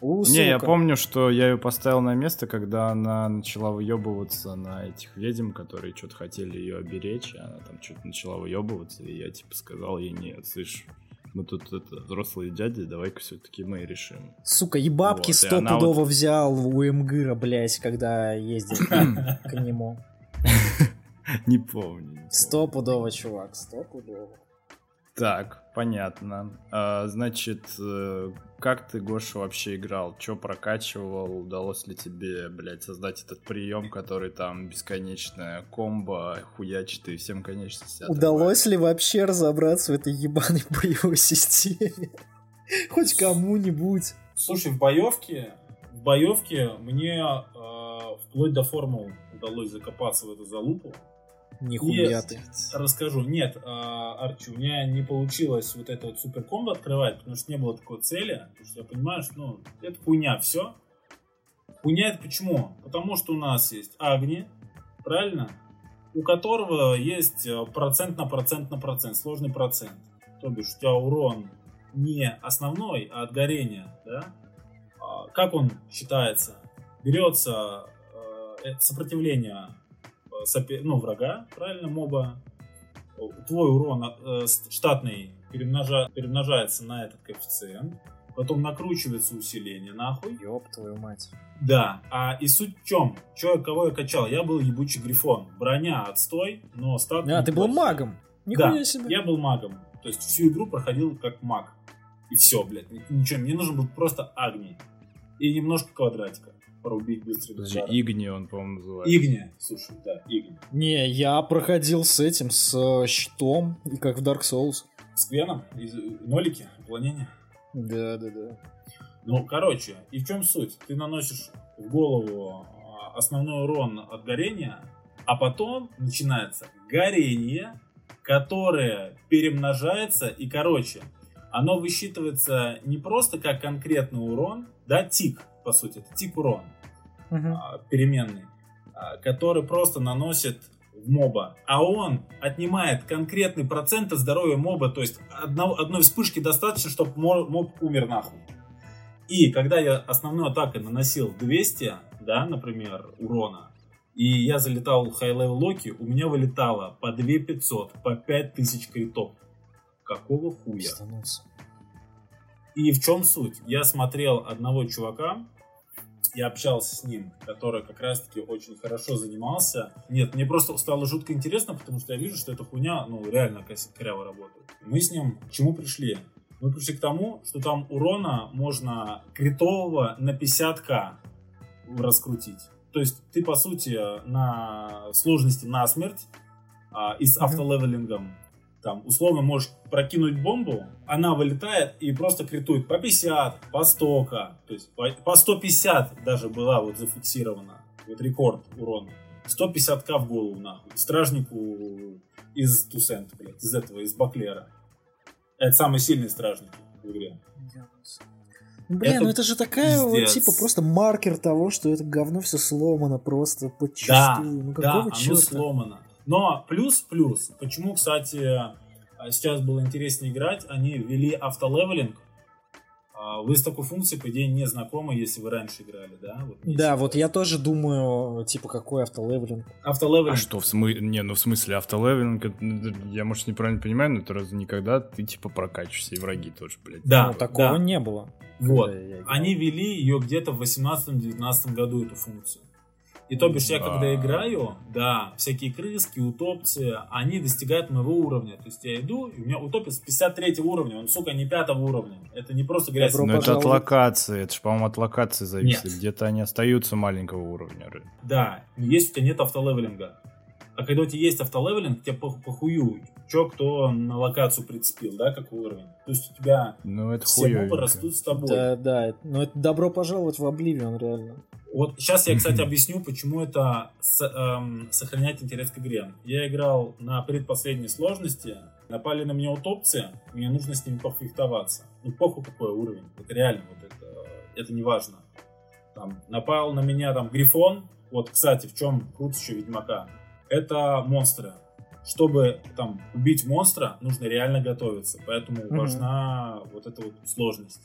У, не, я помню, что я ее поставил на место, когда она начала выебываться на этих ведьм, которые что-то хотели ее оберечь, и она там что-то начала выебываться, и я типа сказал ей, нет, слышь, мы тут это, взрослые дяди, давай-ка все-таки мы решим. Сука, и бабки вот, стопудово вот... взял у Эмгыра, блядь, когда ездил к нему. Не помню. Стопудово, чувак, стопудово. Так, понятно. А, значит, э, как ты, Гоша, вообще играл? Че прокачивал? Удалось ли тебе, блядь, создать этот прием, который там бесконечная комбо, хуячит и всем конечности Удалось ли вообще разобраться в этой ебаной боевой системе? Хоть кому-нибудь. Слушай, в боевке, в боевке мне э, вплоть до формул удалось закопаться в эту залупу. Нихуя ты. Расскажу. Нет, а, Арчи, у меня не получилось вот это вот суперкомбо открывать, потому что не было такой цели. Потому что я понимаю, что ну, это хуйня, все. Хуйня это почему? Потому что у нас есть Агни, правильно? У которого есть э, процент на процент на процент, сложный процент. То бишь у тебя урон не основной, а от горения, да? А, как он считается? Берется э, сопротивление э, ну, врага, правильно, моба. Твой урон э, штатный перемножа, перемножается на этот коэффициент. Потом накручивается усиление, нахуй. Ёб твою мать. Да, а и суть в чем? Чё, кого я качал? Я был ебучий грифон. Броня отстой, но стат... А, ты был магом? Нихуя да, себе. я был магом. То есть всю игру проходил как маг. И все, блядь, ничего, мне нужен был просто Агни. И немножко квадратика. Порубить быстро. Подожди, Игни он, по-моему, называется. Игни, слушай, да, Игни. Не, я проходил с этим, с э, щитом, и как в Dark Souls. С Квеном? Из, нолики? Уклонение? Да, да, да. Ну, короче, и в чем суть? Ты наносишь в голову а, основной урон от горения, а потом начинается горение, которое перемножается, и, короче, оно высчитывается не просто как конкретный урон, да, тик, по сути, это тик урон uh-huh. переменный, а, который просто наносит в моба, а он отнимает конкретный процент от здоровья моба, то есть одно, одной вспышки достаточно, чтобы моб умер нахуй. И когда я основной атакой наносил 200, да, например, урона, и я залетал в high-level локи, у меня вылетало по 2500, по 5000 критов. Какого хуя? И в чем суть? Я смотрел одного чувака, я общался с ним, который как раз-таки очень хорошо занимался. Нет, мне просто стало жутко интересно, потому что я вижу, что эта хуйня, ну, реально коряво работает. Мы с ним к чему пришли? Мы пришли к тому, что там урона можно критового на 50к раскрутить. То есть ты, по сути, на сложности на смерть а, и с автолевелингом там, условно можешь прокинуть бомбу, она вылетает и просто критует по 50, по 100, то есть по, по 150 даже была вот зафиксирована, вот рекорд урона. 150к в голову, нахуй. Стражнику из Тусента, блядь, из этого, из Баклера. Это самый сильный стражник в игре. Блин, это ну это же такая вот, типа, просто маркер того, что это говно все сломано просто подчастую. Да, ну, да, оно черта? сломано. Но плюс-плюс, почему, кстати, сейчас было интереснее играть, они ввели автолевелинг. А, вы с такой функцией, по идее, не знакомы, если вы раньше играли, да? Вот, да, вот я тоже думаю, типа, какой автолевелинг. Автолевелинг. А что, в смысле, не, ну в смысле автолевелинг, я, может, неправильно понимаю, но это разве никогда ты, типа, прокачиваешься, и враги тоже, блядь. Да, ну, такого да. не было. Вот, они ввели ее где-то в 18-19 году, эту функцию. И то бишь я когда играю, да, всякие крыски, утопцы, они достигают моего уровня. То есть я иду, и у меня утопец 53 уровня, он, сука, не 5 уровня. Это не просто грязь. Но это от локации, это же, по-моему, от локации зависит. Где-то они остаются маленького уровня. Да, есть у тебя нет автолевелинга. А когда у тебя есть автолевелинг, тебе похую, чё кто на локацию прицепил, да, какой уровень. То есть у тебя ну, это все мобы растут с тобой. Да, да, но это добро пожаловать в Обливион, реально. Вот сейчас я, кстати, объясню, почему это с, эм, сохраняет интерес к игре. Я играл на предпоследней сложности, напали на меня утопцы, мне нужно с ними пофехтоваться. Ну, похуй какой уровень, это реально, вот это, это не важно. Там, напал на меня там Грифон, вот, кстати, в чем крут еще Ведьмака, это монстры. Чтобы там убить монстра, нужно реально готовиться, поэтому mm-hmm. важна вот эта вот сложность.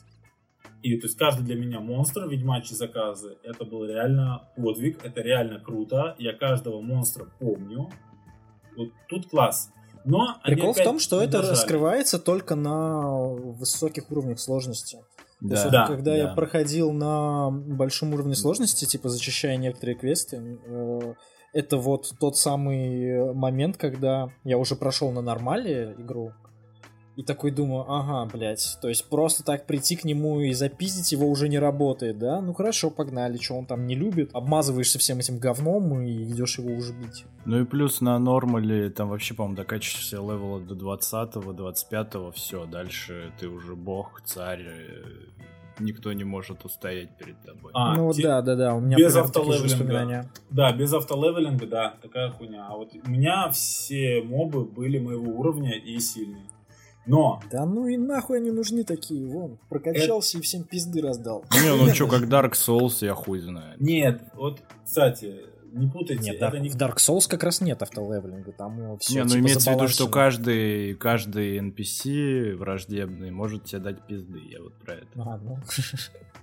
И то есть каждый для меня монстр, ведьмачьи заказы, это был реально подвиг, это реально круто. Я каждого монстра помню. Вот тут класс. Но Прикол в том, что это раскрывается только на высоких уровнях сложности. Да, есть, да, когда да. я проходил на большом уровне сложности, типа зачищая некоторые квесты, э, это вот тот самый момент, когда я уже прошел на нормале игру, и такой думаю, ага, блядь, то есть просто так прийти к нему и запиздить его уже не работает, да? Ну хорошо, погнали, что он там не любит. Обмазываешься всем этим говном и идешь его уже бить. Ну и плюс на нормале там вообще, по-моему, докачиваешься левела до 20-го, 25-го, все, дальше ты уже бог, царь, никто не может устоять перед тобой. А, ну те- да, да, да, у меня без автолевелинга. Да, без автолевелинга, да, такая хуйня. А вот у меня все мобы были моего уровня и сильные. Но Да ну и нахуй они нужны такие, вон, прокачался и всем пизды раздал. Не, ну что, как Dark Souls, я хуй знаю. нет, вот, кстати, не путайте, Нет, это Dark- не в Dark Souls как раз нет автолевелинга, там все Не, ну типа имеется в виду, что каждый, каждый NPC враждебный может тебе дать пизды, я вот про это. А, ну.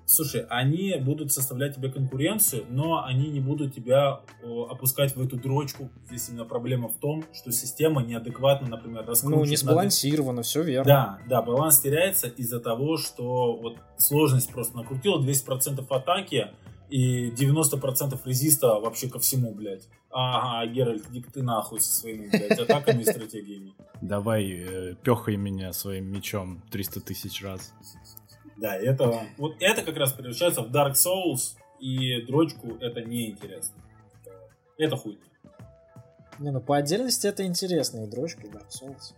Слушай, они будут составлять тебе конкуренцию, но они не будут тебя о, опускать в эту дрочку. Здесь именно проблема в том, что система неадекватно, например, раскручивает. Ну, не сбалансировано, все верно. Да, да, баланс теряется из-за того, что вот сложность просто накрутила 200% атаки и 90% резиста вообще ко всему, блядь. Ага, Геральт, иди ты нахуй со своими, блядь, атаками и стратегиями. Давай, э, пехай меня своим мечом 300 тысяч раз. Да, это вот это как раз превращается в Dark Souls, и дрочку это неинтересно. Это хуй. Не, ну по отдельности это интересно, и дрочка, и Dark Souls.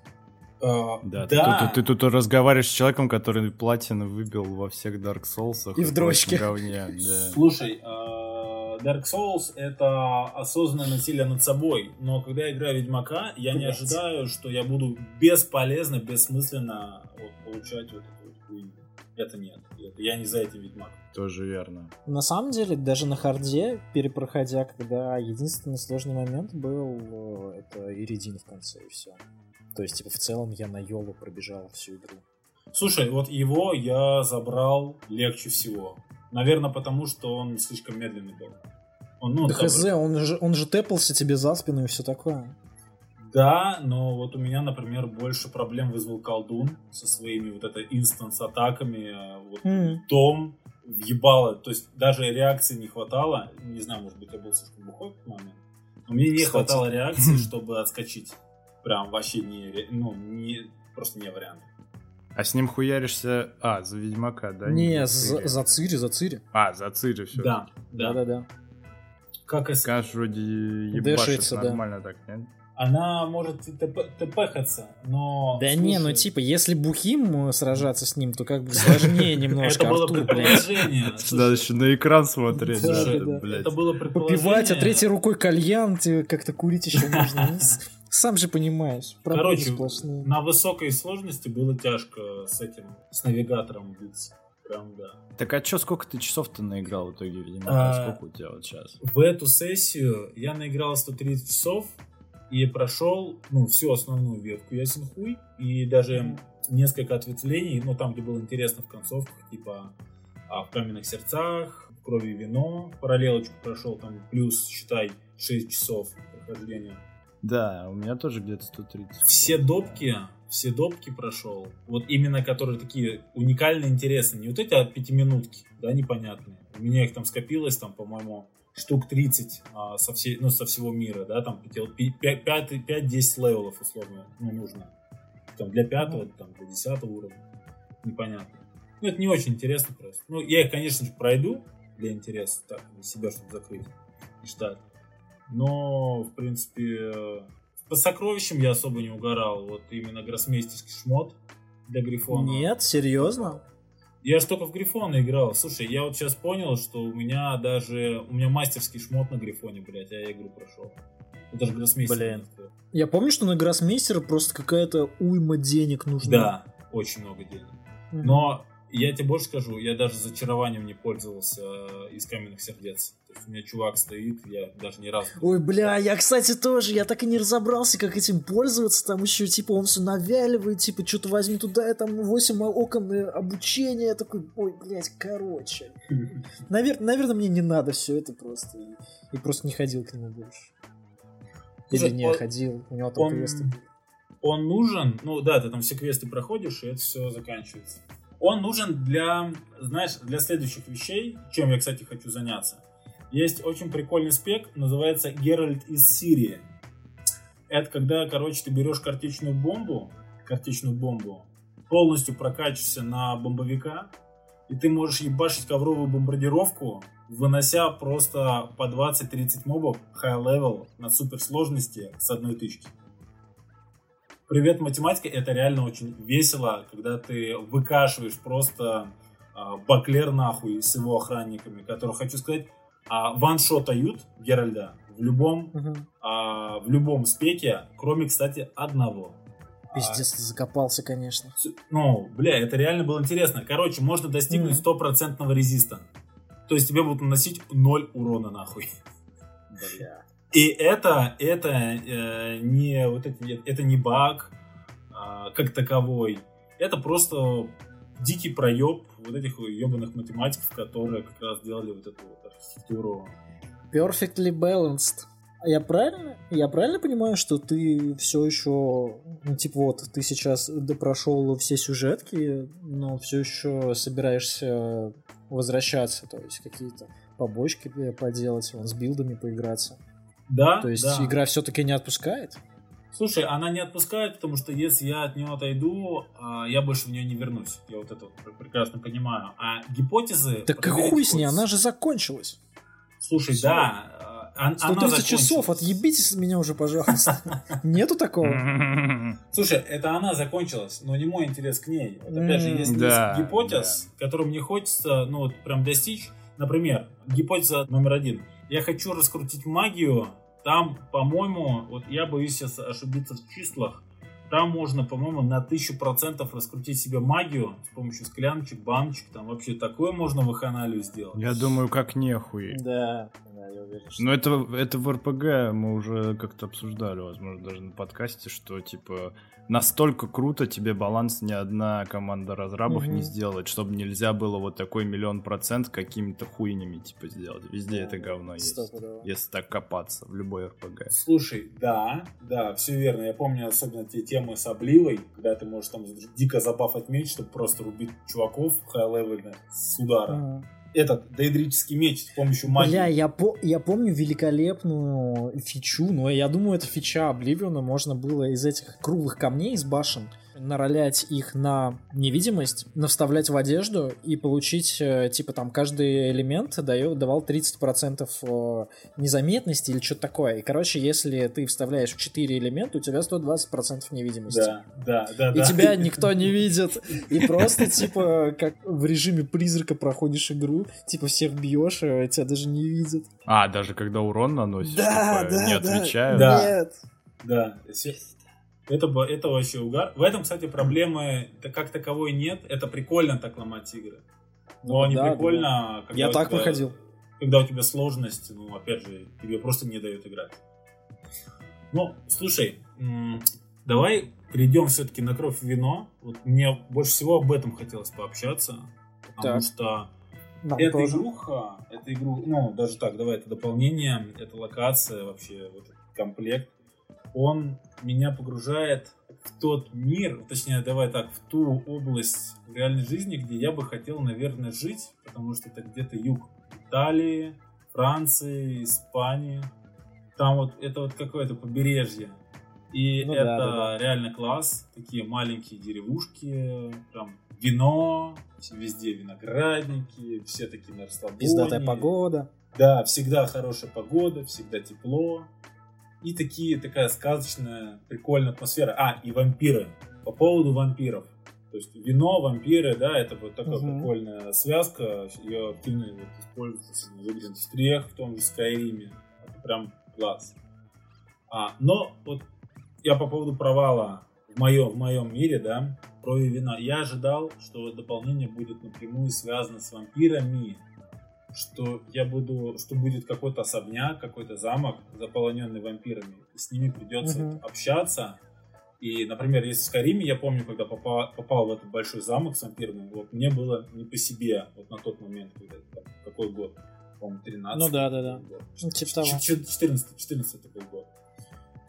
А, Да, Ты, тут, ты тут разговариваешь с человеком, который платину выбил во всех Dark Souls. И в дрочке. говне, да. Слушай, а, Dark Souls это осознанное насилие над собой, но когда я играю Ведьмака, я не Блядь. ожидаю, что я буду бесполезно, бессмысленно вот, получать вот эту вот хуйню. Это нет. Это я не за этим Ведьмак. Тоже верно. На самом деле, даже на харде, перепроходя, когда единственный сложный момент был, э, это Иридин в конце, и все. То есть, типа, в целом я на Йолу пробежал всю игру. Слушай, вот его я забрал легче всего. Наверное, потому что он слишком медленный был. Он, ну, да хз, он же, он же тэпался тебе за спину и все такое. Да, но вот у меня, например, больше проблем вызвал колдун со своими вот это инстанс-атаками. а, Вот М. Том въебало, то есть даже реакции не хватало. Не знаю, может быть, я был слишком бухой в момент. Но мне не Кстати. хватало реакции, чтобы отскочить. Прям вообще не, ну, не, просто не вариант. А с ним хуяришься... А, за Ведьмака, да? не, за Цири. за, за Цири, за Цири. А, за Цири все. Да, да. Да-да-да. Как и с- Скажешь, вроде ебашит Дэшится, да. нормально так, нет? Она может тп- тпхаться, но... Да не, ну слушай, типа, если бухим э, сражаться с ним, то как бы сложнее немножко, Это было предположение. Надо Слушай, еще на экран смотреть. Да, да, да, да. Это было предположение. Попивать, а третьей рукой кальян, тебе как-то курить еще можно. Сам же понимаешь. Короче, сплошные. на высокой сложности было тяжко с этим, с навигатором биться. Прям, да. Так а чё, сколько ты часов-то наиграл в итоге, Ведьмака? А, Сколько у тебя вот сейчас? В эту сессию я наиграл 130 часов и прошел, ну, всю основную ветку Ясен Хуй, и даже несколько ответвлений, ну, там, где было интересно в концовках, типа а, в каменных сердцах, в крови и вино, параллелочку прошел, там, плюс, считай, 6 часов прохождения. Да, у меня тоже где-то 130. все допки, все допки прошел. Вот именно которые такие уникально интересные. Не вот эти от пятиминутки, да, непонятные. У меня их там скопилось, там, по-моему, штук 30 а, со, всей, ну, со всего мира, да, там 5-10 левелов условно, ну, нужно. Там для пятого, там, для десятого уровня. Непонятно. Ну, это не очень интересно просто. Ну, я их, конечно же, пройду для интереса, так, для себя, чтобы закрыть штат. Но, в принципе, по сокровищам я особо не угорал. Вот именно гроссмейстерский шмот для Грифона. Нет, серьезно? Я же только в Грифона играл. Слушай, я вот сейчас понял, что у меня даже... У меня мастерский шмот на Грифоне, блядь, а я игру прошел. Это же гроссмейстер. Блин. Я помню, что на Гроссмейстера просто какая-то уйма денег нужна. Да, очень много денег. Но я тебе больше скажу, я даже зачарованием не пользовался э, из каменных сердец. То есть у меня чувак стоит, я даже ни разу... Ой, бля, я, кстати, тоже, я так и не разобрался, как этим пользоваться, там еще, типа, он все навяливает, типа, что-то возьми туда, и там 8 окон обучения, я такой, ой, блядь, короче. Навер- наверное, мне не надо все это просто, и, и просто не ходил к нему больше. Или Слушай, не он- ходил, у него там он- квесты были. он нужен, ну да, ты там все квесты проходишь, и это все заканчивается. Он нужен для, знаешь, для следующих вещей, чем я, кстати, хочу заняться. Есть очень прикольный спек, называется Геральт из Сирии. Это когда, короче, ты берешь картечную бомбу, картечную бомбу, полностью прокачиваешься на бомбовика, и ты можешь ебашить ковровую бомбардировку, вынося просто по 20-30 мобов high level на суперсложности с одной тычки. Привет, математика. Это реально очень весело, когда ты выкашиваешь просто а, Баклер нахуй с его охранниками, которые, хочу сказать, а, ваншотают Геральда в любом, а, в любом спеке, кроме, кстати, одного. Пиздец, ты закопался, конечно. Ну, бля, это реально было интересно. Короче, можно достигнуть стопроцентного резиста. То есть тебе будут наносить ноль урона нахуй. Бля. И это, это э, не вот эти, это не баг а, как таковой. Это просто дикий проеб вот этих ебаных математиков, которые как раз делали вот эту вот архитектуру. Perfectly balanced. Я правильно? Я правильно понимаю, что ты все еще, ну, типа вот, ты сейчас допрошел все сюжетки, но все еще собираешься возвращаться, то есть какие-то побочки э, поделать, вон, с билдами поиграться. Да, То есть да. игра все-таки не отпускает? Слушай, она не отпускает, потому что если я от нее отойду, а, я больше в нее не вернусь. Я вот это вот прекрасно понимаю. А гипотезы... Так и хуй с ней, она же закончилась. Слушай, Всё. да. а, он- она 130 часов, отъебитесь от меня уже, пожалуйста. Нету такого? Слушай, это она закончилась, но не мой интерес к ней. Вот опять же, есть гипотез, которую мне хочется, ну вот прям достичь, например, гипотеза номер один. Я хочу раскрутить магию, там, по-моему, вот я боюсь сейчас ошибиться в числах, там можно, по-моему, на тысячу процентов раскрутить себе магию с помощью скляночек, баночек, там вообще такое можно в анализ сделать. Я думаю, как нехуй. Да, я уверен, что... Но это, это в РПГ мы уже как-то обсуждали, возможно, даже на подкасте, что, типа, настолько круто тебе баланс ни одна команда разрабов Мгм. не сделает, чтобы нельзя было вот такой миллион процент какими-то хуйнями, типа, сделать. Везде это говно есть. Стопудово. Если так копаться в любой РПГ. Слушай, да, да, все верно. Я помню особенно те темы с обливой, когда ты можешь там дико забафать меч, чтобы просто рубить чуваков хай-левельных с удара. Этот дейдрический меч с помощью магии. Бля, я, по- я помню великолепную фичу, но я думаю, это фича Обливиона можно было из этих круглых камней, из башен, наролять их на невидимость, навставлять в одежду и получить, э, типа, там, каждый элемент дает, давал 30% э, незаметности или что-то такое. И, короче, если ты вставляешь в 4 элемента, у тебя 120% невидимости. Да, да, да, И да. тебя никто не видит. И просто, типа, как в режиме призрака проходишь игру, типа, всех бьешь, а тебя даже не видят. А, даже когда урон наносишь, Да, типа, да, не да. отвечают. Да. Нет. Да, это, это вообще угар. В этом, кстати, проблемы -то как таковой нет. Это прикольно так ломать игры. Но не Ну Да, прикольно, когда Я так тебя- проходил. когда у тебя сложность, ну, опять же, тебе просто не дают играть. Ну, слушай, давай перейдем все-таки на кровь вино. Вот мне больше всего об этом хотелось пообщаться, потому Так. что Нам эта тоже. игруха, это игру, ну, даже так, давай, это дополнение, это локация, вообще, вот этот комплект, он меня погружает в тот мир, точнее, давай так, в ту область реальной жизни, где я бы хотел, наверное, жить, потому что это где-то юг Италии, Франции, Испании. Там вот, это вот какое-то побережье. И Ну да, это да, да. реально класс. Такие маленькие деревушки, там вино, везде виноградники, все такие на расслабоне. Пиздатая погода. Да, всегда хорошая погода, всегда тепло. И такие, такая сказочная, прикольная атмосфера. А, и вампиры. По поводу вампиров. То есть вино, вампиры, да, это вот такая Мгм. прикольная связка. Ее активно вот используется в индустриях, в том же Скайриме. Это прям класс. А, но вот я по поводу провала в моем, в моем мире, да, крови вина. Я ожидал, что дополнение будет напрямую связано с вампирами, что я буду, что будет какой-то особняк, какой-то замок, заполоненный вампирами. И с ними придется Мгм. общаться. И, например, если в Скариме, я помню, когда попал, попал в этот большой замок с вампирами, вот мне было не по себе вот на тот момент, когда там, какой год, по-моему, 13 Ну да, да, да. год. Ну, типа того. 14, 14 такой год.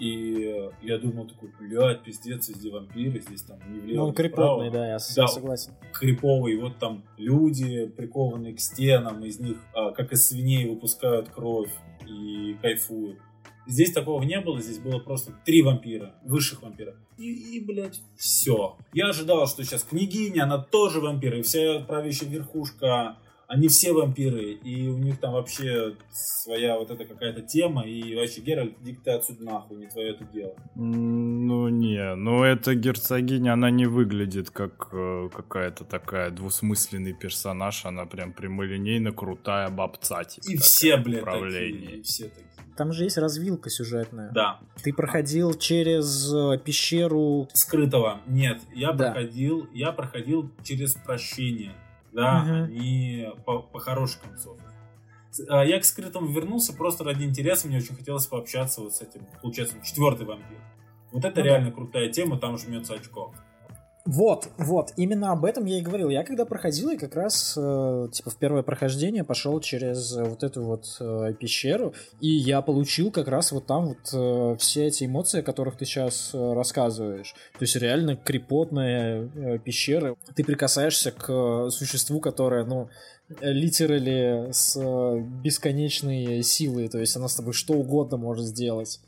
И я думал такой, блядь, пиздец, везде вампиры, здесь там не влево, Ну, он крепотный, да, я Да. согласен. Криповый, вот там люди, прикованные к стенам, из них, а, как из свиней, выпускают кровь и кайфуют. Здесь такого не было, здесь было просто три вампира, высших вампира. И, и блядь, все. Я ожидал, что сейчас княгиня, она тоже вампир, и вся правящая верхушка Они все вампиры, и у них там вообще своя вот эта какая-то тема, и вообще, Геральт, иди ты отсюда нахуй, не твое это дело. Ну не, ну эта герцогиня, она не выглядит как э, какая-то такая двусмысленный персонаж, она прям прямолинейно крутая бабца. Типа, и все, блядь, такие, и все такие. Там же есть развилка сюжетная. Да. Ты проходил через э, пещеру... Скрытого. Нет, я да. проходил, я проходил через прощение да, угу. они по, по хорошей концовке. А, я к скрытому вернулся просто ради интереса, мне очень хотелось пообщаться вот с этим, получается, четвертый вампир. Вот это ну, реально крутая тема, там жмется очко. Вот, вот, именно об этом я и говорил. Я когда проходил, и как раз, э, типа, в первое прохождение пошел через вот эту вот э, пещеру, и я получил как раз вот там вот э, все эти эмоции, о которых ты сейчас э, рассказываешь. То есть реально крепотная э, пещера. Ты прикасаешься к э, существу, которое, ну, литерали с э, бесконечной силой, то есть она с тобой что угодно может сделать.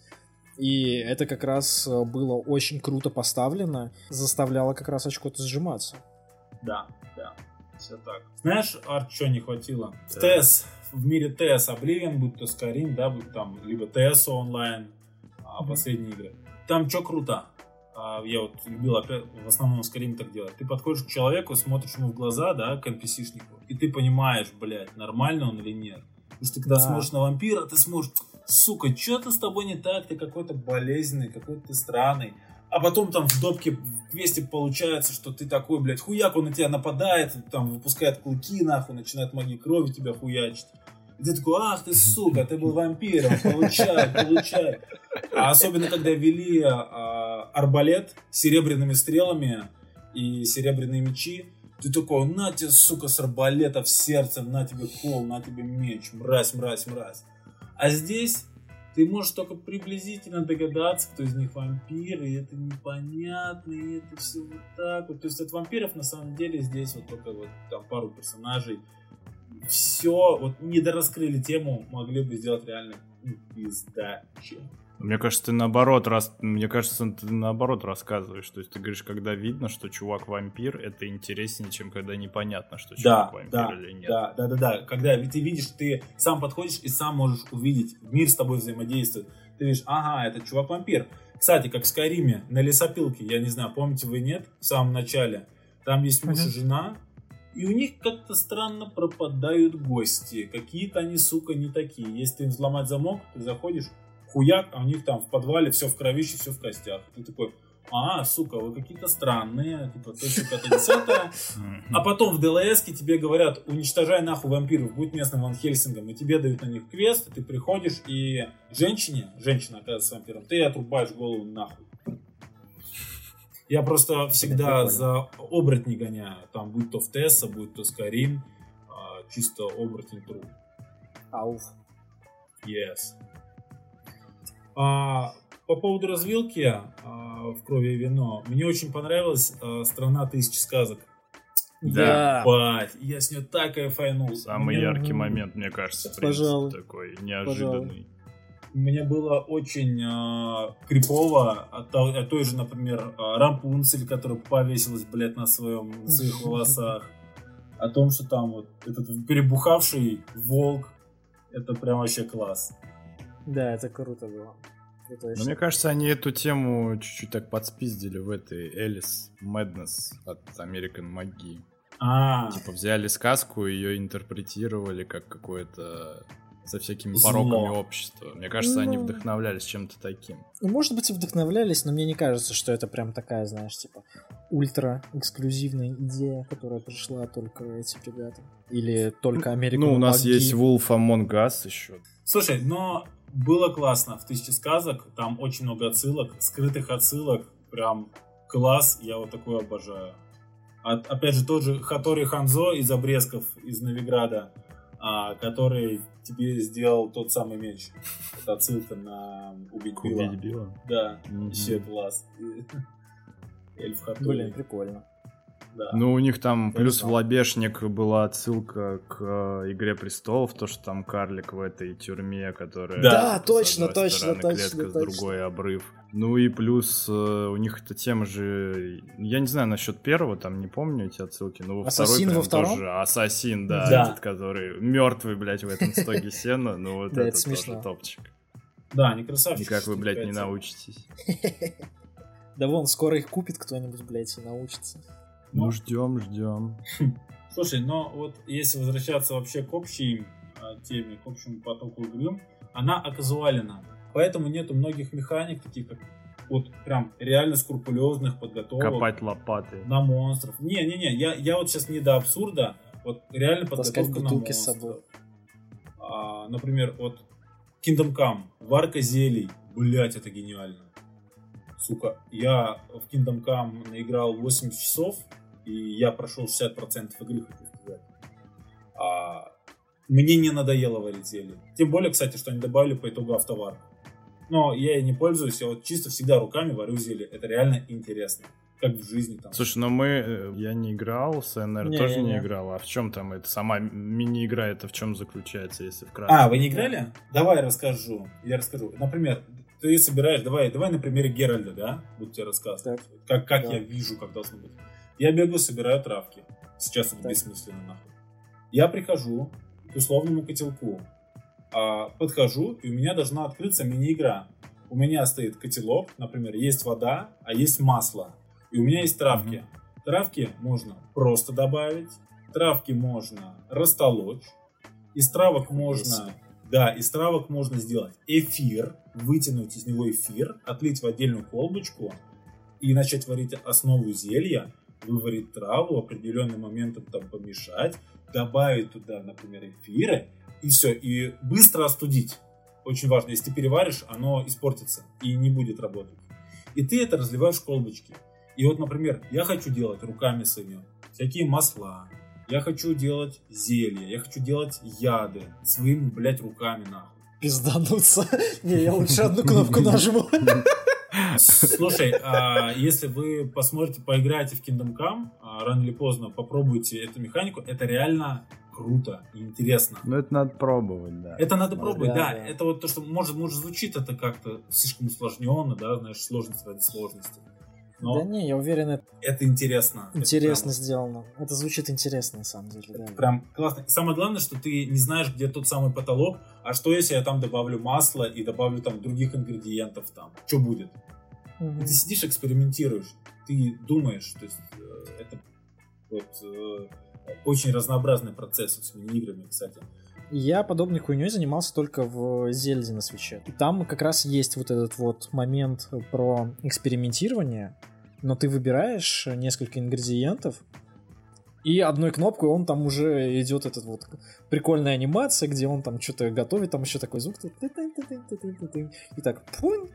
И это как раз э, было очень круто поставлено, заставляло как раз очко-то сжиматься. Да, да, все так. Знаешь, Арт, что не хватило? В ТС, в мире ТС Oblivion, будь то Skyrim, да, будь там, либо ТС онлайн, а, последние игры. Там что круто? А, я вот любил опять, в основном Skyrim так делать. Ты подходишь к человеку, смотришь ему в глаза, да, к NPC-шнику, и ты понимаешь, блядь, нормально он или нет. Потому что ты когда да. смотришь на вампира, ты смотришь, сука, что-то с тобой не так, ты какой-то болезненный, какой-то странный. А потом там в допке в квесте получается, что ты такой, блядь, хуяк, он на тебя нападает, там выпускает клыки, нахуй, начинает магии крови тебя хуячить. И ты такой, ах ты, сука, ты был вампиром, получай, получай. А особенно, когда ввели а, арбалет с серебряными стрелами и серебряные мечи, ты такой, на тебе, сука, с арбалета в сердце, на тебе кол, на тебе меч, мразь, мразь, мразь. А здесь ты можешь только приблизительно догадаться, кто из них вампир, и это непонятно, и это все вот так вот. То есть от вампиров на самом деле здесь вот только вот там пару персонажей. Все, вот не дораскрыли тему, могли бы сделать реально ну, пиздачи. Мне кажется, ты наоборот, раз... мне кажется, ты наоборот рассказываешь. То есть ты говоришь, когда видно, что чувак вампир, это интереснее, чем когда непонятно, что чувак да, вампир да, или нет. Да, да, да, да. Когда ты видишь, ты сам подходишь и сам можешь увидеть, мир с тобой взаимодействует. Ты видишь, ага, это чувак вампир. Кстати, как в Скайриме, на лесопилке, я не знаю, помните вы нет, в самом начале, там есть муж и жена, и у них как-то странно пропадают гости. Какие-то они, сука, не такие. Если ты им взломать замок, ты заходишь, хуяк, а у них там в подвале все в кровище, все в костях. Ты такой, а, сука, вы какие-то странные, типа, то, это десятое. А потом в ДЛС тебе говорят, уничтожай нахуй вампиров, будь местным Ван Хельсингом, и тебе дают на них квест, и ты приходишь, и женщине, женщина оказывается вампиром, ты отрубаешь голову нахуй. Я просто всегда за оборотни гоняю, там, будь то в Тесса, будь то Скарим, а, чисто оборотень труп. Ауф. Yes. А, по поводу развилки а, в крови и вино, мне очень понравилась а, страна тысячи сказок. Да. Ебать, я с нее так кайфанул. Самый мне... яркий момент, мне кажется, в принципе, такой неожиданный. Пожалуй. Мне было очень э, крипово от, от той же, например, Рампунцель, которая повесилась, блядь, на своем на своих волосах. О том, что там вот этот перебухавший волк, это прям вообще класс. Да, это круто было. Но мне кажется, они эту тему чуть-чуть так подспиздили в этой Элис Madness от American Magie. А, Типа взяли сказку, ее интерпретировали как какое-то со всякими Зло. пороками общества. Мне кажется, Ну. они вдохновлялись чем-то таким. Ну, может быть, и вдохновлялись, но мне не кажется, что это прям такая, знаешь, типа ультра эксклюзивная идея, которая пришла только этим ребятам. Или только Америка. Ну, у нас есть Wolf Among Us еще. Слушай, но было классно в «Тысяче сказок», там очень много отсылок, скрытых отсылок, прям класс, я вот такое обожаю. А- опять же, тот же Хатори Ханзо из обрезков из Новиграда, а, который тебе сделал тот самый меч. Это отсылка на «Убить Билла». Убить Билла. Да, Мгм. вообще класс. Эльф Хатори. Блин, прикольно. Да. Ну, у них там плюс в. Лобешник была отсылка к э, Игре Престолов, то, что там карлик в этой тюрьме, которая... Да, точно, точно, точно, клетка, с другой обрыв. Ну и плюс э, у них эта тема же... Я не знаю насчет первого, там не помню эти отсылки, но во Ассасин второй во втором? тоже Ассасин, да, Да. этот, который мертвый, блядь, в этом стоге сена, ну вот это это тоже топчик. Да, они красавчики. Никак вы, блядь, не научитесь. Да вон, скоро их купит кто-нибудь, блядь, и научится. Ну, ждем, ждем. Слушай, но вот если возвращаться вообще к общей а, теме, к общему потоку игры, она оказуалена. Поэтому нету многих механик, таких как вот прям реально скрупулезных подготовок Копать лопатой. на монстров. Не-не-не, я, я вот сейчас не до абсурда, вот реально Таскать подготовка на бутылки с монстров. собой. А, например, вот Kingdom Come, варка зелий, блять, это гениально. Сука, я в Kingdom Come наиграл 80 часов, и я прошел 60% игры, хочу сказать. А, мне не надоело варить зелье. Тем более, кстати, что они добавили по итогу автовар. Но я и не пользуюсь, я вот чисто всегда руками варю зелье. Это реально интересно. Как в жизни там. Слушай, но мы... э, Я не играл, СНР Не, тоже не, не не. играл. А в чем там это? Сама мини-игра это в чем заключается, если вкратце? А, вы не играли? Давай расскажу. Я расскажу. Например, ты собираешь, давай, давай на примере Геральда, да? Буду тебе рассказывать. Как, как Да. я вижу, как должно быть. Я бегаю, собираю травки. Сейчас это Так. бессмысленно нахуй. Я прихожу к условному котелку. а, подхожу, и у меня должна открыться мини-игра. У меня стоит котелок, например, есть вода, а есть масло. И у меня есть травки. Травки можно просто добавить, травки можно растолочь, из травок можно, да, из травок можно сделать эфир, вытянуть из него эфир, отлить в отдельную колбочку и начать варить основу зелья, выварить траву, определенным моментом там помешать, добавить туда, например, эфиры, и все, и быстро остудить. Очень важно, если ты переваришь, оно испортится и не будет работать. И ты это разливаешь в колбочки. И вот, например, я хочу делать руками своими всякие масла, я хочу делать зелья, я хочу делать яды своими, блядь, руками, нахуй. Пиздануться. Не, я лучше одну кнопку нажму. Слушай, а если вы посмотрите, поиграете в Kingdom Come, а, рано или поздно попробуйте эту механику, это реально круто и интересно. Ну, это надо пробовать, да. Это надо пробовать, да, да, да. Это вот то, что может, может звучит это как-то слишком усложненно, да, знаешь, сложность ради сложности. Но Да не, я уверен, это это интересно. Это интересно прям- сделано. Это звучит интересно, на самом деле, да. Прям классно. И самое главное, что ты не знаешь, где тот самый потолок, а что если я там добавлю масло и добавлю там других ингредиентов там? Что будет? И ты сидишь, экспериментируешь, ты думаешь, то есть э, это вот э, очень разнообразный процесс с мини-играми, кстати. Я подобной хуйней занимался только в Зельде на свече. И там как раз есть вот этот вот момент про экспериментирование, но ты выбираешь несколько ингредиентов, и одной кнопкой он там уже идет этот вот прикольная анимация, где он там что-то готовит, там еще такой звук. И так, пунь,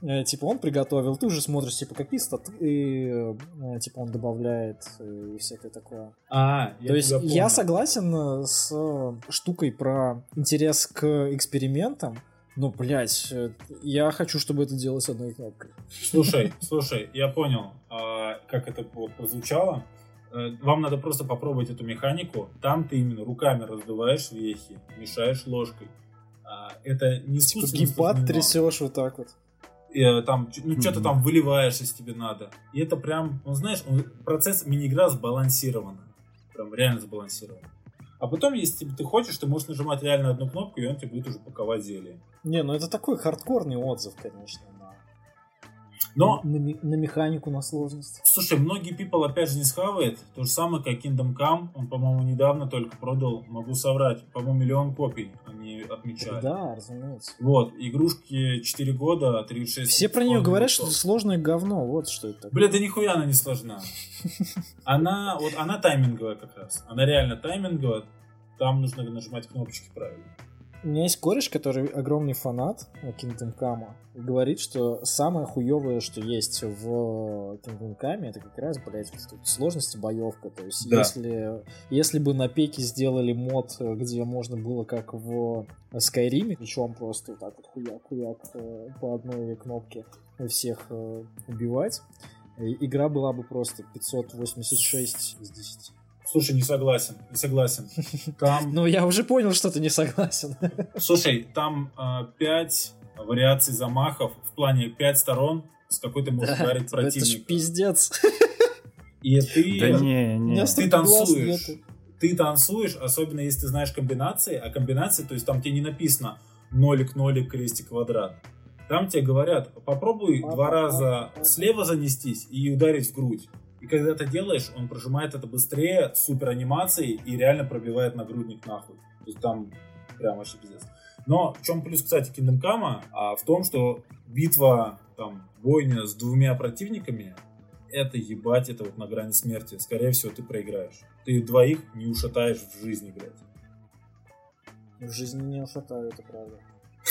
Э, типа он приготовил, ты уже смотришь, типа, какие статы, и, э, типа он добавляет э, и всякое такое. А, То есть я согласен с штукой про интерес к экспериментам, но, блядь, э, я хочу, чтобы это делалось одной кнопкой. Слушай, слушай, я понял, а, как это вот прозвучало. Вам надо просто попробовать эту механику. Там ты именно руками раздуваешь вехи, мешаешь ложкой. А, Это не Типа усложнено. трясешь вот так вот. Э, там ну, что-то там выливаешь, если тебе надо. И это прям, ну знаешь, он- процесс мини-игра сбалансирован. Прям реально сбалансирован. А потом, если ты хочешь, ты можешь нажимать реально одну кнопку, и он тебе будет уже паковать зелье. Не, ну это такой хардкорный отзыв, конечно, Но, на, на механику, на сложность. слушай, многие people опять же не схавает. То же самое, как Kingdom Come. Он, по-моему, недавно только продал, могу соврать, по-моему, миллион копий они отмечали. Да, разумеется. Вот, игрушки 4 года, 36... Все про нее говорят, что это сложное говно, вот что это. Бля, да нихуя она не сложна. Она, вот она тайминговая как раз. Она реально тайминговая. Там нужно нажимать кнопочки правильно. У меня есть кореш, который огромный фанат Kingdom Come, и говорит, что самое хуевое, что есть в Kingdom Come, это как раз, блядь, вот эта вот сложность и боевка. То есть, Да. если, если бы на пеке сделали мод, где можно было как в Skyrim, причем просто вот так вот хуяк-хуяк э, по одной кнопке всех э, убивать, игра была бы просто 586 из 10. Слушай, не согласен, не согласен. Там, Ну, я уже понял, что ты не согласен. слушай, там а, пять вариаций замахов в плане пять сторон, с какой ты можешь ударить Это ж противника. пиздец. И ты, Да не, не. ты танцуешь. Ты танцуешь, особенно если ты знаешь комбинации, а комбинации, то есть там тебе не написано нолик, нолик, крестик, квадрат. Там тебе говорят, попробуй два раза слева занестись и ударить в грудь. И когда ты делаешь, он прожимает это быстрее, супер анимацией и реально пробивает нагрудник нахуй. То есть там прям вообще пиздец. Но в чем плюс, кстати, Kingdom Come? А в том, что битва, там, бойня с двумя противниками, это ебать, это вот на грани смерти. Скорее всего, ты проиграешь. Ты двоих не ушатаешь в жизни, блядь. В жизни не ушатаю, это правда.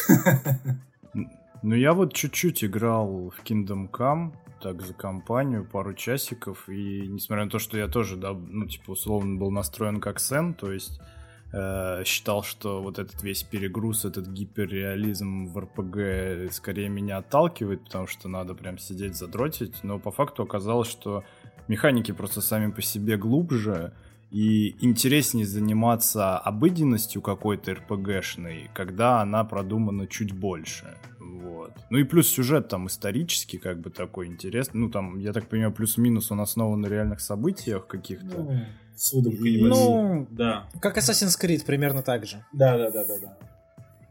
Ну, я вот чуть-чуть играл в Kingdom Come, так, за компанию, пару часиков, и несмотря на то, что я тоже, да, ну, типа, условно был настроен как Сен, то есть э, считал, что вот этот весь перегруз, этот гиперреализм в РПГ скорее меня отталкивает, потому что надо прям сидеть, задротить, но по факту оказалось, что механики просто сами по себе глубже, и интереснее заниматься обыденностью какой-то РПГшной, когда она продумана чуть больше. Вот. Ну и плюс сюжет там исторический, как бы такой интересный. Ну там, я так понимаю, плюс-минус он основан на реальных событиях каких-то. Ну. Ну, Да. как Assassin's Creed, примерно так же. Да, да, да, да, да.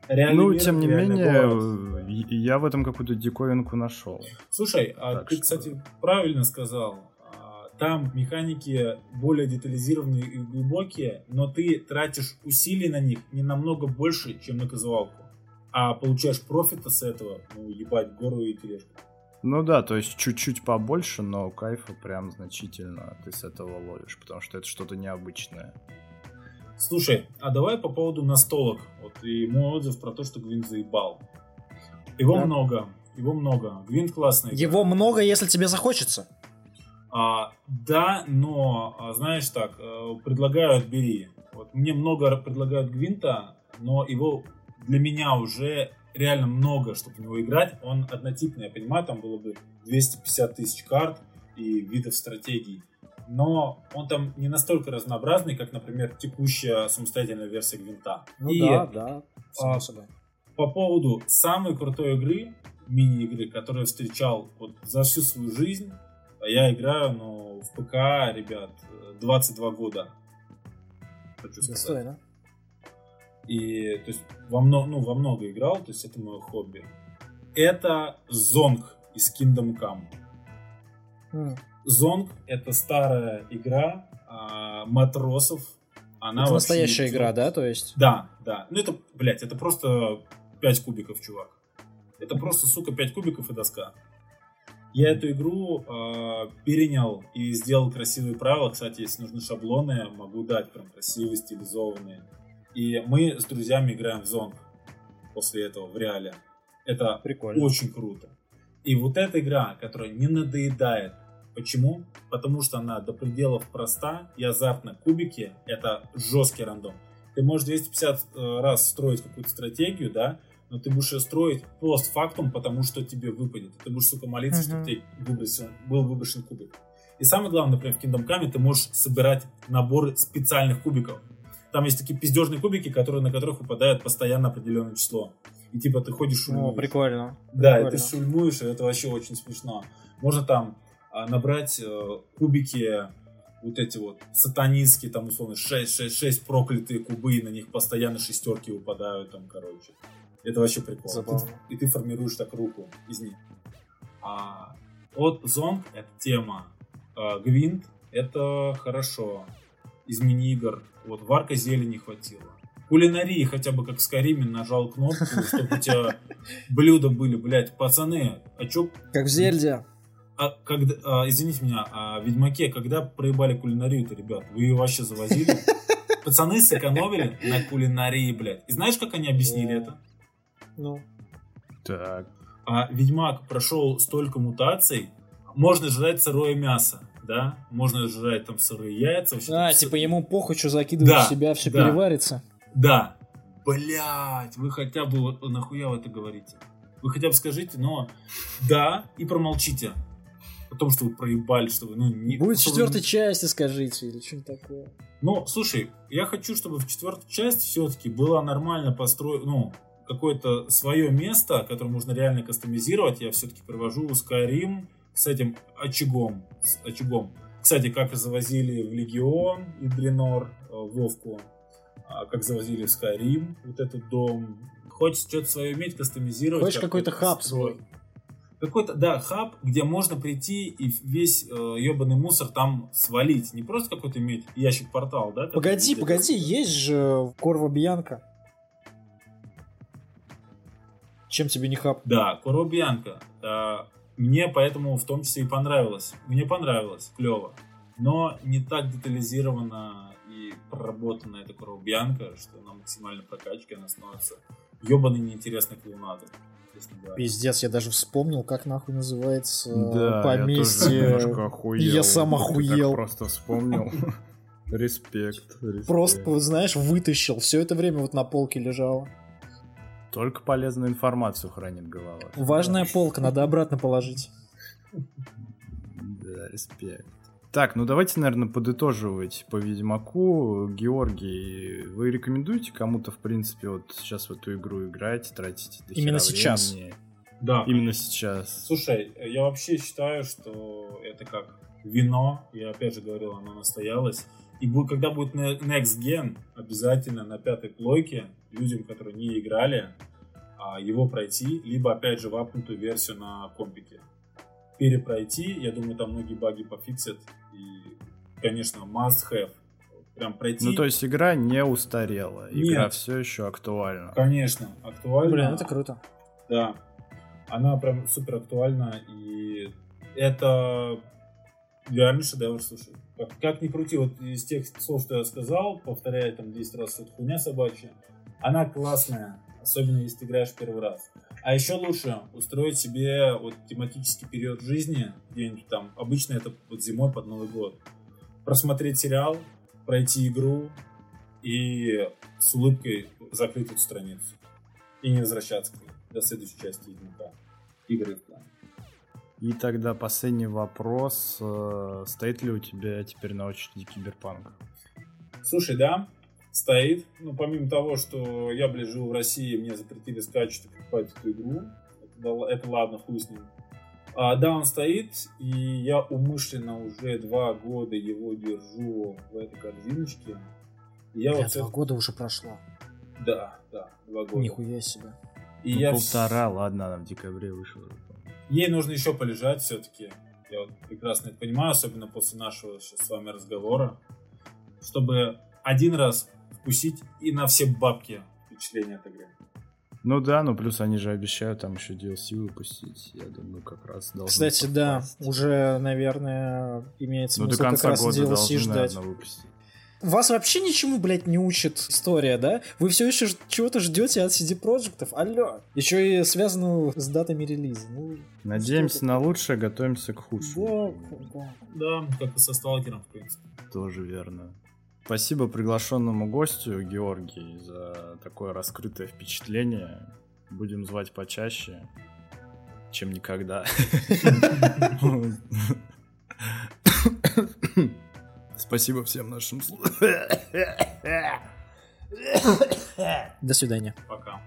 Реальный ну, мир, тем не менее, город. я в этом какую-то диковинку нашел. Слушай, а Так ты, что- кстати, правильно сказал. Там механики более детализированные и глубокие, но ты тратишь усилий на них не намного больше, чем на казуалку. А получаешь профита с этого, ну, ебать, гору и тележку. Ну да, то есть чуть-чуть побольше, но кайфа прям значительно ты с этого ловишь, потому что это что-то необычное. Слушай, а давай по поводу настолок. Вот и мой отзыв про то, что Гвинт заебал. Его Да. много, его много. Гвинт классный. Его много, если тебе захочется. А, да, но, а, знаешь так, э, предлагают бери. Вот мне много предлагают Гвинта, но его для меня уже реально много, чтобы в него играть. Он однотипный, я понимаю, там было бы 250 тысяч карт и видов стратегий. Но он там не настолько разнообразный, как, например, текущая самостоятельная версия Гвинта. Ну И да, да, а, по поводу самой крутой игры, мини-игры, которую я встречал вот за всю свою жизнь, а я играю, ну, в ПК, ребят, 22 года. Хочу сказать. Достойно. И, то есть, во, мно, ну, во много играл, то есть, это мое хобби. Это Зонг из Kingdom Come. М. Зонг — это старая игра а, матросов. Она Это настоящая игра, да, то есть? Да, да. Ну это, блядь, это просто 5 кубиков, чувак. Это просто, сука, 5 кубиков и доска. Я эту игру э, перенял и сделал красивые правила. Кстати, если нужны шаблоны, могу дать прям красивые, стилизованные. И мы с друзьями играем в зонг после этого в реале. Это Прикольно. очень круто. И вот эта игра, которая не надоедает. Почему? Потому что она до пределов проста и азартна. Кубики — это жесткий рандом. Ты можешь 250 э, раз строить какую-то стратегию, да, но ты будешь ее строить постфактум, потому что тебе выпадет. Ты будешь, сука, молиться, Мгм. чтобы тебе выбросил- был выброшен кубик. И самое главное, например, в Kingdom Come ты можешь собирать наборы специальных кубиков. Там есть такие пиздежные кубики, которые, на которых выпадает постоянно определенное число. И типа ты ходишь О, шульмуешь. прикольно. Да, и ты Прикольно. шульмуешь, и это вообще очень смешно. Можно там а, набрать э, кубики, вот эти вот сатанинские, там условно 6, 6, 6 проклятые кубы, и на них постоянно шестерки выпадают, там, короче. Это вообще прикол. Забавно. И ты формируешь так руку из них. А от зонг это тема. А, Гвинт это хорошо. Из мини-игр. Вот варка зелени хватило. Кулинарии хотя бы как в Скариме нажал кнопку, чтобы у тебя блюда были, блядь, пацаны, а чё, Как в Зельде. а когда, а, извините меня, а в Ведьмаке, когда проебали кулинарию-то, ребят, вы ее вообще завозили? Пацаны сэкономили на кулинарии, блядь. И знаешь, как они объяснили это? Ну, Так. А Ведьмак прошел столько мутаций, можно жрать сырое мясо, да? Можно жрать там сырые яйца. вообще а, там типа ему похуй, что закидывать Да, в себя, все да. переварится. Да. Блять, вы хотя бы вот нахуя вы это говорите? Вы хотя бы скажите, но да, и промолчите. Потом, что вы проебали, что вы, ну, не... Будет вы- четвертой части, скажите, или что-нибудь такое. Ну, слушай, я хочу, чтобы в четвертой части все-таки было нормально построено, ну, какое-то свое место, которое можно реально кастомизировать. Я все-таки привожу Skyrim с этим очагом. С очагом. Кстати, как завозили в Легион и Дренор э, Вовку, а как завозили в Skyrim вот этот дом. Хочешь что-то свое иметь, кастомизировать. Хочешь как какой-то хаб свой. Какой-то, да, хаб, где можно прийти и весь э, ебаный мусор там свалить. Не просто какой-то иметь ящик-портал, да? Погоди, погоди, есть же Корва Бьянка. Чем тебе не хаб? Да, Коробьянка. А, Мне поэтому в том числе и понравилось. Мне понравилось, клево. Но не так детализирована и проработана эта Коробьянка, что на максимальной прокачке она становится ебаной неинтересной клоунадой. Пиздец, я даже вспомнил, как нахуй называется э, Да, я тоже поместье. немножко охуел. Я сам охуел. просто вспомнил. Респект, респект. Просто, знаешь, вытащил. Все это время вот на полке лежало. Только полезную информацию хранит голова. Важная полка, надо обратно положить. Да, респект. Так, ну давайте, наверное, подытоживать по Ведьмаку. Георгий, вы рекомендуете кому-то, в принципе, вот сейчас в эту игру играть, тратить до Именно сейчас. времени? Да. Именно сейчас. Слушай, я вообще считаю, что это как вино. Я опять же говорил, оно настоялось. И будет, когда будет Next Gen, обязательно на пятой плойке людям, которые не играли, а, его пройти, либо опять же вапнутую версию на компике. Перепройти, я думаю, там многие баги пофиксят. И, конечно, must have. Прям пройти. Ну, то есть игра не устарела. Игра Нет. все еще актуальна. Конечно, актуально. Блин, это круто. Да. Она прям супер актуальна, и это реально шедевр, слушай. Как, как ни крути, вот из тех слов, что я сказал, повторяя там 10 раз, это хуйня собачья, она классная, особенно если ты играешь первый раз. А еще лучше устроить себе вот тематический период жизни, где-нибудь там, обычно это вот зимой под Новый год, просмотреть сериал, пройти игру и с улыбкой закрыть эту страницу. И не возвращаться к ней до следующей части Ведьмака. Игры в плане. И тогда последний вопрос. э, Стоит ли у тебя теперь на очереди Киберпанк? Слушай, да, стоит. Ну, помимо того, что я, живу в России, мне запретили скачивать и покупать эту игру. Это, это ладно, хуй с ним. А, да, он стоит, и я умышленно уже два года его держу в этой корзиночке. И я Бля, вот... два это- года уже прошло. Да, да, два года. Нихуя себе. И Ну, я вс- полтора, ладно, она в декабре вышла. Ей нужно еще полежать все-таки. Я вот прекрасно это понимаю, особенно после нашего сейчас с вами разговора. Чтобы один раз вкусить и на все бабки впечатление от игры. Ну да, ну плюс они же обещают там еще DLC выпустить. Я думаю, как раз должно Кстати, да, совпасть. уже, наверное, имеет Ну смысл до конца как раз года DLC должны, ждать. наверное, выпустить. Вас вообще ничему, блядь, не учит история, да? Вы все еще чего-то ждете от CD Проектов? Алло. Еще и связанную с датами релиза. Ну, Надеемся на лучшее, готовимся к худшему. да, да. Да, как и со сталкером, в принципе. Тоже верно. Спасибо приглашенному гостю, Георгий, за такое раскрытое впечатление. Будем звать почаще, чем никогда. Спасибо всем нашим. До свидания. Пока.